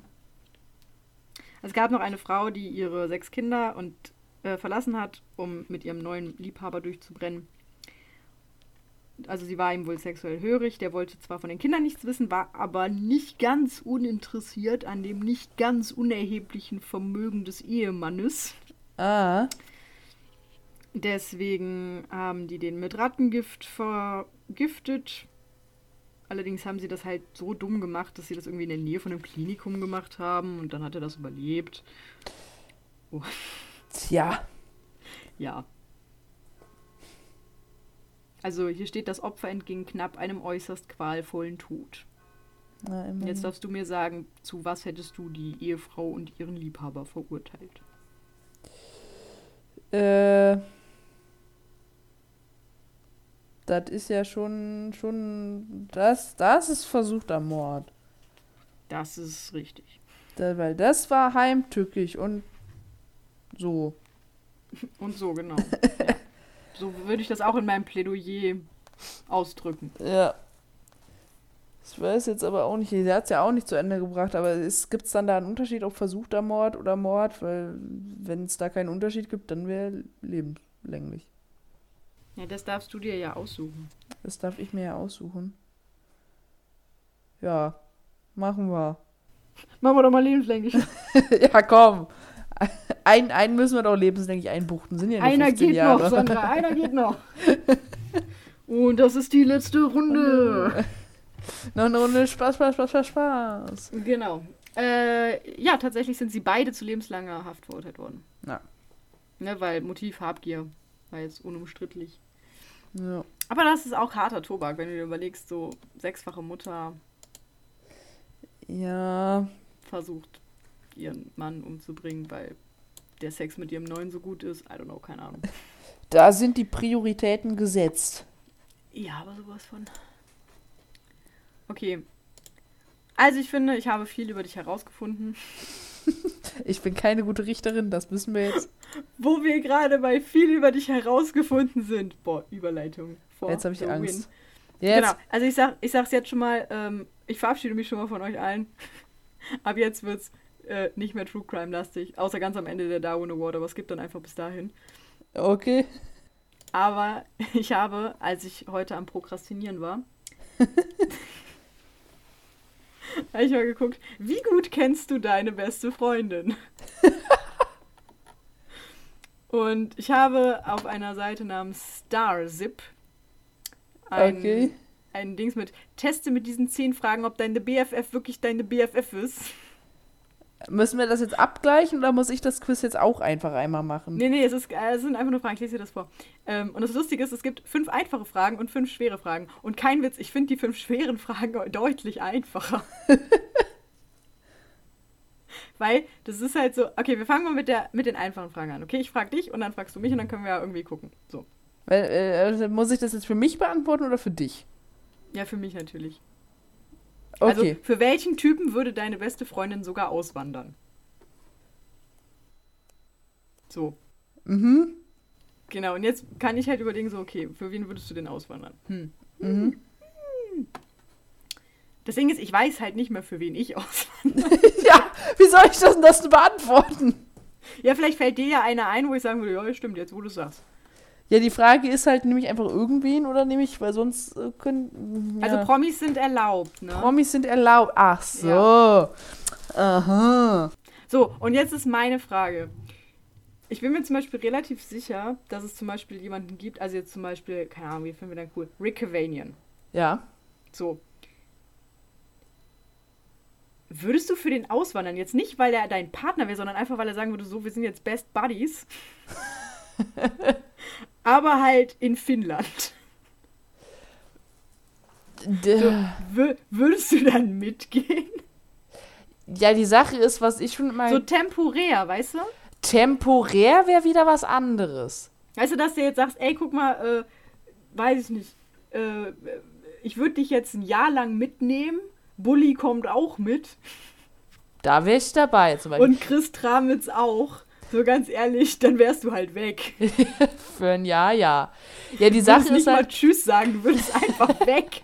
Es gab noch eine Frau, die ihre sechs Kinder und äh, verlassen hat, um mit ihrem neuen Liebhaber durchzubrennen also sie war ihm wohl sexuell hörig, der wollte zwar von den Kindern nichts wissen, war aber nicht ganz uninteressiert an dem nicht ganz unerheblichen Vermögen des Ehemannes. Ah. Deswegen haben die den mit Rattengift vergiftet. Allerdings haben sie das halt so dumm gemacht, dass sie das irgendwie in der Nähe von einem Klinikum gemacht haben und dann hat er das überlebt. Oh. Tja. Ja, also hier steht, das Opfer entging knapp einem äußerst qualvollen Tod. Na, Jetzt darfst du mir sagen, zu was hättest du die Ehefrau und ihren Liebhaber verurteilt? Äh. Das ist ja schon, schon, das, das ist versuchter Mord. Das ist richtig. Da, weil das war heimtückisch und so. Und so, genau. ja. So würde ich das auch in meinem Plädoyer ausdrücken. Ja. Ich weiß jetzt aber auch nicht, sie hat es ja auch nicht zu Ende gebracht, aber gibt es dann da einen Unterschied, ob versuchter Mord oder Mord? Weil wenn es da keinen Unterschied gibt, dann wäre lebenslänglich. Ja, das darfst du dir ja aussuchen. Das darf ich mir ja aussuchen. Ja, machen wir. Machen wir doch mal lebenslänglich. ja, komm. Ein, einen müssen wir doch lebenslänglich einbuchten. Sind ja nicht Einer geht Jahre. noch, Sandra, einer geht noch. Und das ist die letzte Runde. noch eine Runde Spaß, Spaß, Spaß, Spaß, Spaß. Genau. Äh, ja, tatsächlich sind sie beide zu lebenslanger Haft verurteilt worden. Ja. Ne, weil Motiv Habgier war jetzt unumstrittlich. Ja. Aber das ist auch harter Tobak, wenn du dir überlegst, so sechsfache Mutter. Ja. Versucht ihren Mann umzubringen, weil der Sex mit ihrem Neuen so gut ist. I don't know, keine Ahnung. Da sind die Prioritäten gesetzt. Ja, aber sowas von. Okay. Also ich finde, ich habe viel über dich herausgefunden. ich bin keine gute Richterin, das wissen wir jetzt. Wo wir gerade bei viel über dich herausgefunden sind. Boah, Überleitung. jetzt habe ich Angst. Jetzt. Genau, also ich sag, ich sag's jetzt schon mal, ähm, ich verabschiede mich schon mal von euch allen. Ab jetzt wird's äh, nicht mehr True Crime lastig, außer ganz am Ende der Darwin Award, aber es gibt dann einfach bis dahin. Okay. Aber ich habe, als ich heute am Prokrastinieren war, habe ich mal geguckt, wie gut kennst du deine beste Freundin? Und ich habe auf einer Seite namens StarZip ein, okay. ein Dings mit Teste mit diesen zehn Fragen, ob deine BFF wirklich deine BFF ist. Müssen wir das jetzt abgleichen oder muss ich das Quiz jetzt auch einfach einmal machen? Nee, nee, es, ist, äh, es sind einfach nur Fragen. Ich lese dir das vor. Ähm, und das Lustige ist, es gibt fünf einfache Fragen und fünf schwere Fragen. Und kein Witz, ich finde die fünf schweren Fragen deutlich einfacher. Weil das ist halt so, okay, wir fangen mal mit, der, mit den einfachen Fragen an. Okay, ich frage dich und dann fragst du mich und dann können wir ja irgendwie gucken. So. Weil, äh, muss ich das jetzt für mich beantworten oder für dich? Ja, für mich natürlich. Also, okay. Für welchen Typen würde deine beste Freundin sogar auswandern? So. Mhm. Genau, und jetzt kann ich halt überlegen, so, okay, für wen würdest du denn auswandern? Hm. Mhm. Das Ding ist, ich weiß halt nicht mehr, für wen ich auswandere. ja, wie soll ich das denn das beantworten? Ja, vielleicht fällt dir ja einer ein, wo ich sagen würde, ja, stimmt, jetzt wo du sagst. Ja, die Frage ist halt, nehme ich einfach irgendwen oder nehme ich, weil sonst äh, können. Ja. Also Promis sind erlaubt, ne? Promis sind erlaubt. Ach so. Ja. Aha. So, und jetzt ist meine Frage. Ich bin mir zum Beispiel relativ sicher, dass es zum Beispiel jemanden gibt, also jetzt zum Beispiel, keine Ahnung, wie finden wir dann cool? Rick Cavanian. Ja. So. Würdest du für den auswandern? Jetzt nicht, weil er dein Partner wäre, sondern einfach, weil er sagen würde, so, wir sind jetzt Best Buddies. aber halt in Finnland. So, würdest du dann mitgehen? Ja, die Sache ist, was ich schon mal. So temporär, weißt du? Temporär wäre wieder was anderes. Weißt du, dass du jetzt sagst, ey, guck mal, äh, weiß ich nicht, äh, ich würde dich jetzt ein Jahr lang mitnehmen, Bully kommt auch mit. Da wäre ich dabei zum Beispiel. Und Chris Tramitz auch. So ganz ehrlich, dann wärst du halt weg. Für ein Jahr, ja. Ja, die Sache du ist nicht halt mal Tschüss sagen, du würdest einfach weg.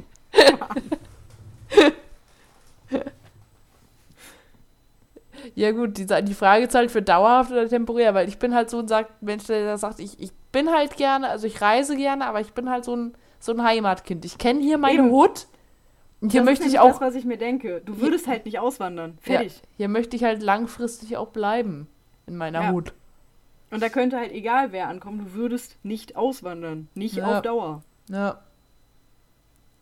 ja gut, die, die Frage ist halt für dauerhaft oder temporär, weil ich bin halt so ein sagt, Mensch, der sagt, ich, ich bin halt gerne, also ich reise gerne, aber ich bin halt so ein, so ein Heimatkind. Ich kenne hier meine Eben. Hut. Und hier das möchte ich auch. Das, was ich mir denke. Du würdest hier, halt nicht auswandern. Fertig. Ja, hier möchte ich halt langfristig auch bleiben in meiner ja. Hut. Und da könnte halt egal wer ankommen, du würdest nicht auswandern. Nicht ja. auf Dauer. Ja.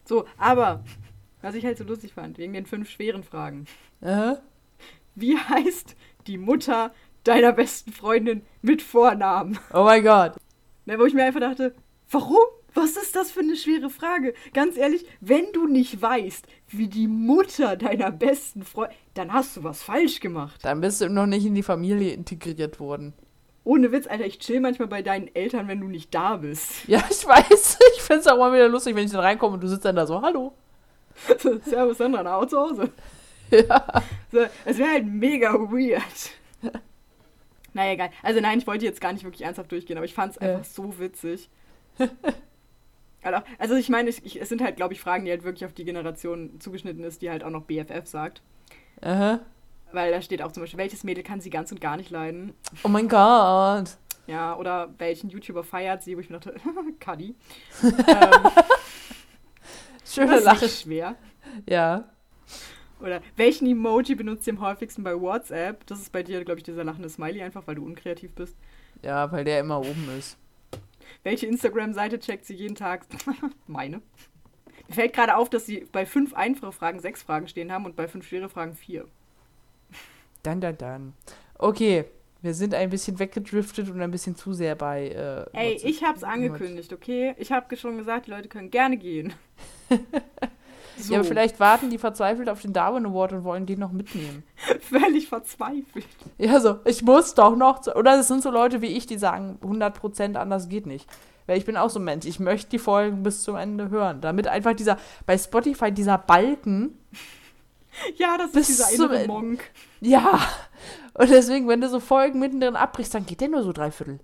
So, aber, was ich halt so lustig fand, wegen den fünf schweren Fragen. Aha. Wie heißt die Mutter deiner besten Freundin mit Vornamen? Oh mein Gott. Na, wo ich mir einfach dachte, warum? Was ist das für eine schwere Frage? Ganz ehrlich, wenn du nicht weißt, wie die Mutter deiner besten Freundin, dann hast du was falsch gemacht. Dann bist du noch nicht in die Familie integriert worden. Ohne Witz, Alter, ich chill manchmal bei deinen Eltern, wenn du nicht da bist. Ja, ich weiß. Ich find's auch mal wieder lustig, wenn ich dann reinkomme und du sitzt dann da so, hallo. Servus Sandra, nach zu Hause. Ja. So, es wäre halt mega weird. naja, egal. Also nein, ich wollte jetzt gar nicht wirklich ernsthaft durchgehen, aber ich fand's einfach so witzig. Also ich meine, ich, es sind halt, glaube ich, Fragen, die halt wirklich auf die Generation zugeschnitten ist, die halt auch noch BFF sagt. Aha. Weil da steht auch zum Beispiel, welches Mädel kann sie ganz und gar nicht leiden? Oh mein Gott. Ja, oder welchen YouTuber feiert sie, wo ich mir dachte, Kadi. ähm, Schöne Lache. schwer. Ja. Oder welchen Emoji benutzt ihr am häufigsten bei WhatsApp? Das ist bei dir, glaube ich, dieser lachende Smiley einfach, weil du unkreativ bist. Ja, weil der immer oben ist. Welche Instagram-Seite checkt sie jeden Tag? Meine. Mir fällt gerade auf, dass sie bei fünf einfache Fragen sechs Fragen stehen haben und bei fünf schwere Fragen vier. Dann, dann, dann. Okay, wir sind ein bisschen weggedriftet und ein bisschen zu sehr bei. Äh, Ey, ich hab's angekündigt, okay? Ich hab schon gesagt, die Leute können gerne gehen. so. Ja, aber vielleicht warten die verzweifelt auf den Darwin Award und wollen den noch mitnehmen. Völlig verzweifelt. Ja, so, ich muss doch noch. Oder es sind so Leute wie ich, die sagen, 100% anders geht nicht. Weil ich bin auch so ein Mensch, ich möchte die Folgen bis zum Ende hören. Damit einfach dieser, bei Spotify dieser Balken. Ja, das ist dieser innere Monk. Ja. Und deswegen, wenn du so Folgen mittendrin abbrichst, dann geht der nur so dreiviertel.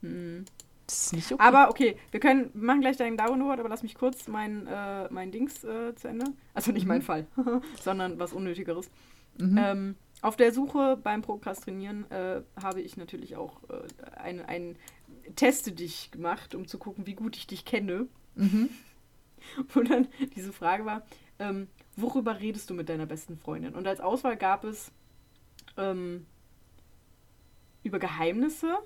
Hm. Ist nicht okay. Aber okay, wir können wir machen gleich deinen Download, aber lass mich kurz mein, äh, mein Dings äh, zu Ende. Also nicht mhm. mein Fall, sondern was Unnötigeres. Mhm. Ähm, auf der Suche beim Prokrastinieren äh, habe ich natürlich auch äh, einen, einen Teste dich gemacht, um zu gucken, wie gut ich dich kenne. Mhm. Wo dann diese Frage war, ähm, worüber redest du mit deiner besten Freundin? Und als Auswahl gab es ähm, über Geheimnisse,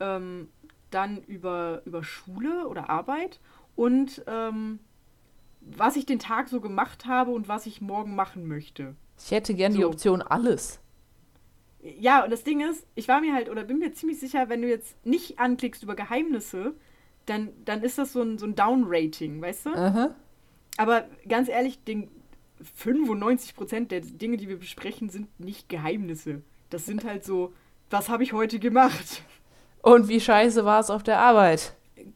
ähm, dann über, über Schule oder Arbeit und ähm, was ich den Tag so gemacht habe und was ich morgen machen möchte. Ich hätte gern so. die Option alles. Ja, und das Ding ist, ich war mir halt oder bin mir ziemlich sicher, wenn du jetzt nicht anklickst über Geheimnisse, dann, dann ist das so ein, so ein Down-Rating, weißt du? Aha. Aber ganz ehrlich, den 95% der Dinge, die wir besprechen, sind nicht Geheimnisse. Das sind halt so, was habe ich heute gemacht? Und wie scheiße war es auf der Arbeit?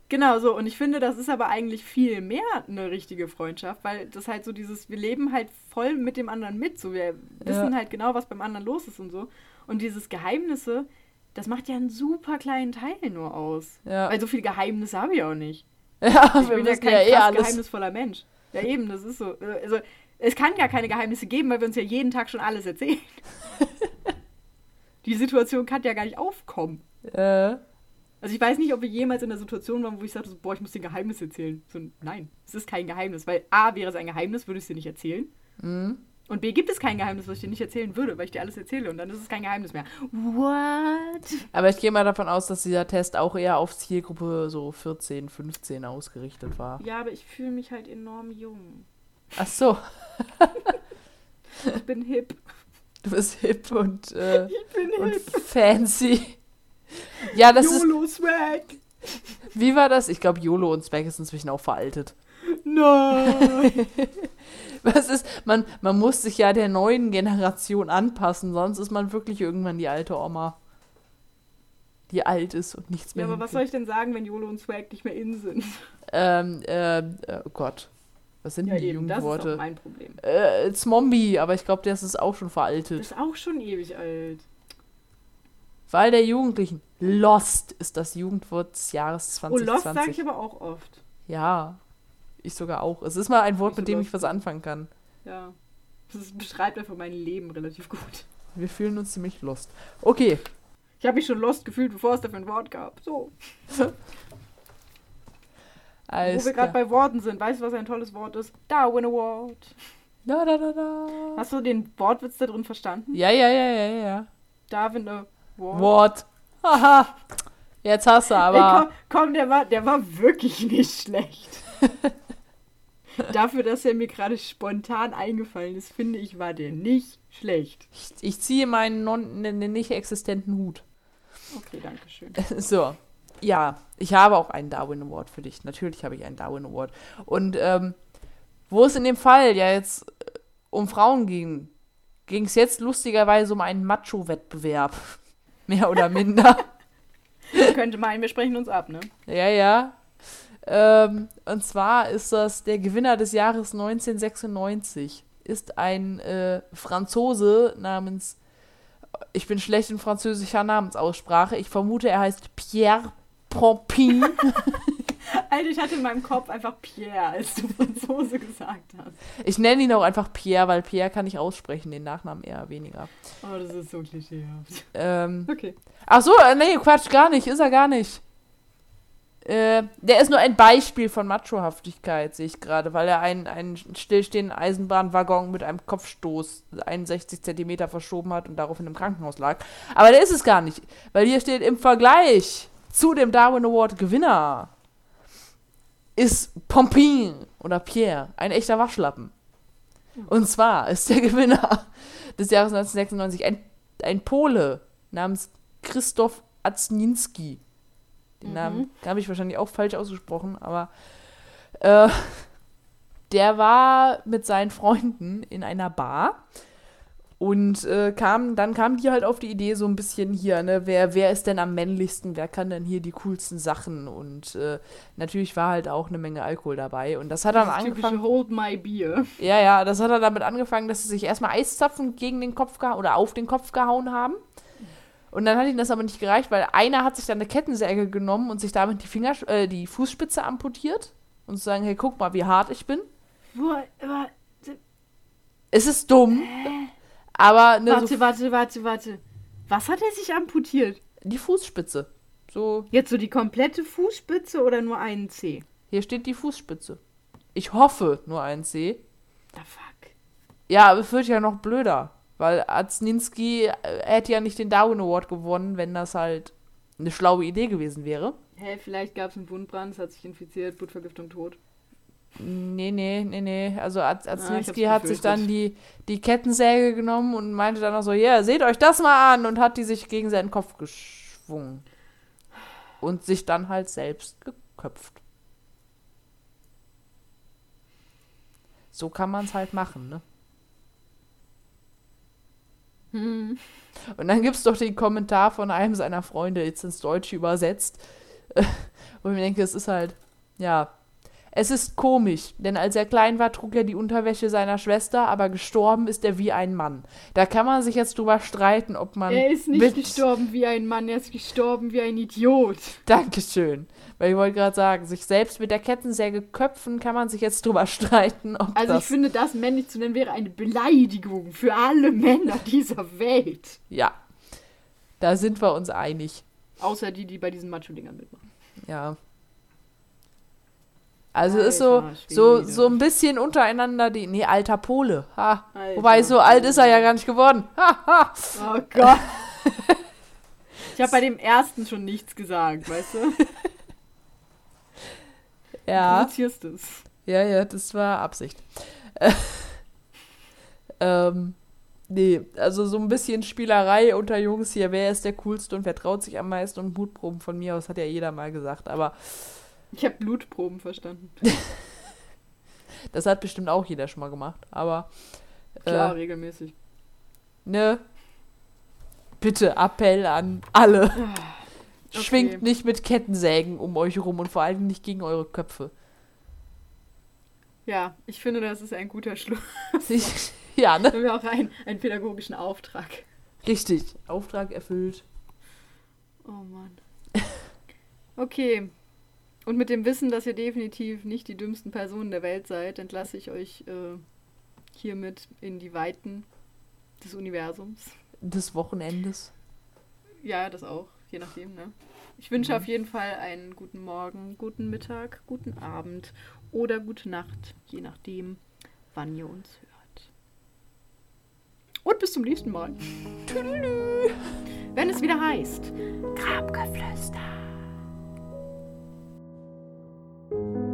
Genau so. Und ich finde, das ist aber eigentlich viel mehr eine richtige Freundschaft, weil das halt so dieses, wir leben halt voll mit dem anderen mit. So, wir ja. wissen halt genau, was beim anderen los ist und so. Und dieses Geheimnisse, das macht ja einen super kleinen Teil nur aus. Ja. Weil so viele Geheimnisse habe ich auch nicht. Ja, Ich wir bin ja kein ja eh alles. geheimnisvoller Mensch. Ja, eben, das ist so. Also, es kann gar keine Geheimnisse geben, weil wir uns ja jeden Tag schon alles erzählen. Die Situation kann ja gar nicht aufkommen. Äh, Also ich weiß nicht, ob wir jemals in der Situation waren, wo ich sagte, so, boah, ich muss dir ein Geheimnis erzählen. So, nein, es ist kein Geheimnis, weil A, wäre es ein Geheimnis, würde ich es dir nicht erzählen. mhm. Und B, gibt es kein Geheimnis, was ich dir nicht erzählen würde, weil ich dir alles erzähle und dann ist es kein Geheimnis mehr. What? Aber ich gehe mal davon aus, dass dieser Test auch eher auf Zielgruppe so 14, 15 ausgerichtet war. Ja, aber ich fühle mich halt enorm jung. Ach so, Ich bin hip. du bist hip und, äh, Ich bin und hip. fancy. Ja, das ist. YOLO-Swag. Wie war das? Ich glaube, YOLO und Swag ist inzwischen auch veraltet. Nein. Was ist, man, man muss sich ja der neuen Generation anpassen, sonst ist man wirklich irgendwann die alte Oma. Die alt ist und nichts mehr. ja, aber was soll ich denn sagen, wenn YOLO und Swag nicht mehr in sind? Ähm, ähm, äh, oh Gott. Was sind Ja, denn die eben, das ist auch Jugendworte? mein Problem. Äh, Zombie, aber ich glaube, das ist auch schon Das veraltet. ist auch schon ewig alt. Wahl der Jugendlichen. Lost ist das Jugendwort des Jahres Oh, Lost 2020. sage ich aber auch oft. ja, ich sogar auch. Es ist mal ein Wort, so mit dem ich was anfangen kann. Ja. Das beschreibt einfach mein Leben relativ gut. Wir fühlen uns ziemlich lost. Okay, Ich habe mich schon lost gefühlt, bevor es dafür ein Wort gab. So. Wo wir gerade bei Worten sind. Weißt du, was ein tolles Wort ist? Darwin Award. Da, da, da, da. Hast du den Wortwitz da drin verstanden? Ja, ja, ja, ja, ja. Darwin Award. Wort. Haha. Jetzt hast du Ey, aber. komm, komm, der war, der war wirklich nicht schlecht. Dafür, dass er mir gerade spontan eingefallen ist, finde ich, war der nicht schlecht. Ich, ich ziehe meinen non, ne, ne, nicht existenten Hut. Okay, danke schön. So. Ja, ich habe auch einen Darwin Award für dich. Natürlich habe ich einen Darwin Award. Und ähm, wo es in dem Fall ja jetzt äh, um Frauen ging, ging es jetzt lustigerweise um einen Macho-Wettbewerb. Mehr oder minder. Ich könnte meinen, wir sprechen uns ab, ne? ja, ja. Ähm, und zwar ist das der Gewinner des Jahres 1996. Ist ein äh, Franzose namens, ich bin schlecht in französischer Namensaussprache. Ich vermute, er heißt Pierre Pompin. Alter, ich hatte in meinem Kopf einfach Pierre, als du Franzose gesagt hast. Ich nenne ihn auch einfach Pierre, weil Pierre kann ich aussprechen, den Nachnamen eher weniger. Oh, das ist so klischeehaft. Ähm, Okay. ach so, äh, nee, Quatsch, gar nicht, ist er gar nicht. Äh, der ist nur ein Beispiel von Machohaftigkeit, sehe ich gerade, weil er einen, einen stillstehenden Eisenbahnwaggon mit einem Kopfstoß 61 Zentimeter verschoben hat und daraufhin im Krankenhaus lag. Aber der ist es gar nicht, weil hier steht im Vergleich zu dem Darwin Award Gewinner ist Pompin oder Pierre ein echter Waschlappen. Und zwar ist der Gewinner des Jahres 1996 ein, ein Pole namens Christoph Azninski. Den Mhm. Namen habe ich wahrscheinlich auch falsch ausgesprochen, aber äh, der war mit seinen Freunden in einer Bar und äh, kam, dann kamen die halt auf die Idee so ein bisschen hier, ne, wer, wer ist denn am männlichsten, wer kann denn hier die coolsten Sachen und äh, natürlich war halt auch eine Menge Alkohol dabei und das hat dann Das angefangen, Hold my beer. ja, ja, das hat dann damit angefangen, dass sie sich erstmal Eiszapfen gegen den Kopf gehauen oder auf den Kopf gehauen haben. Und dann hat ihnen das aber nicht gereicht, weil einer hat sich dann eine Kettensäge genommen und sich damit die Finger, äh, die Fußspitze amputiert und zu sagen, hey, guck mal, wie hart ich bin. Wo, wa- Es ist dumm, aber ne, warte, so warte, warte, warte. Was hat er sich amputiert? die Fußspitze. So, Jetzt so die komplette Fußspitze oder nur einen Zeh? hier steht die Fußspitze. Ich hoffe nur ein C. The fuck? Ja, aber es wird ja noch blöder, weil Azninski äh, hätte ja nicht den Darwin Award gewonnen, wenn das halt eine schlaue Idee gewesen wäre. Hä, vielleicht gab es einen Wundbrand, es hat sich infiziert, Blutvergiftung, tot. Nee, nee, nee, nee. Also Az- Azninski Ah, hat sich dann die, die Kettensäge genommen und meinte dann auch so, ja, seht euch das mal an und hat die sich gegen seinen Kopf geschwungen. Und sich dann halt selbst geköpft. So kann man es halt machen, ne? Hm. Und dann gibt es doch den Kommentar von einem seiner Freunde, jetzt ins Deutsche übersetzt, wo ich mir denke, es ist halt, ja, Es ist komisch, denn als er klein war, trug er die Unterwäsche seiner Schwester, aber gestorben ist er wie ein Mann. Da kann man sich jetzt drüber streiten, ob man. Er ist nicht gestorben wie ein Mann, er ist gestorben wie ein Idiot. Dankeschön. Weil ich wollte gerade sagen, sich selbst mit der Kettensäge köpfen, kann man sich jetzt drüber streiten, ob Also das ich finde, das männlich zu nennen wäre eine Beleidigung für alle Männer dieser Welt. Ja. Da sind wir uns einig. Außer die, die bei diesen Macho-Dingern mitmachen. Ja. Also ist so, Alter so, Schwede. so ein bisschen untereinander die. Nee, alter Pole. Ha. Alter Wobei, so alt ist er ja gar nicht geworden. Ha, ha. Oh Gott. Ich habe bei dem ersten schon nichts gesagt, weißt du? Du Ja. provozierst es. Ja, ja, das war Absicht. Äh, ähm, nee, also so ein bisschen Spielerei unter Jungs hier. Wer ist der coolste und wer traut sich am meisten und Mutproben von mir aus, hat ja jeder mal gesagt. Aber Ich habe Blutproben verstanden. das hat bestimmt auch jeder schon mal gemacht. Aber, Klar, äh, regelmäßig. ne? Bitte Appell an alle. Okay. Schwingt nicht mit Kettensägen um euch rum und vor allem nicht gegen eure Köpfe. Ja, ich finde, das ist ein guter Schluss. Ich, ja, ne? Haben wir auch einen, einen pädagogischen Auftrag. Richtig. Auftrag erfüllt. Oh Mann. Okay. Und mit dem Wissen, dass ihr definitiv nicht die dümmsten Personen der Welt seid, entlasse ich euch äh, hiermit in die Weiten des Universums. Des Wochenendes. Ja, das auch, je nachdem, ne? Ich wünsche auf jeden Fall einen guten Morgen, guten Mittag, guten Abend oder gute Nacht, je nachdem, wann ihr uns hört. Und bis zum nächsten Mal. Wenn es wieder heißt, Grabgeflüster. Thank you.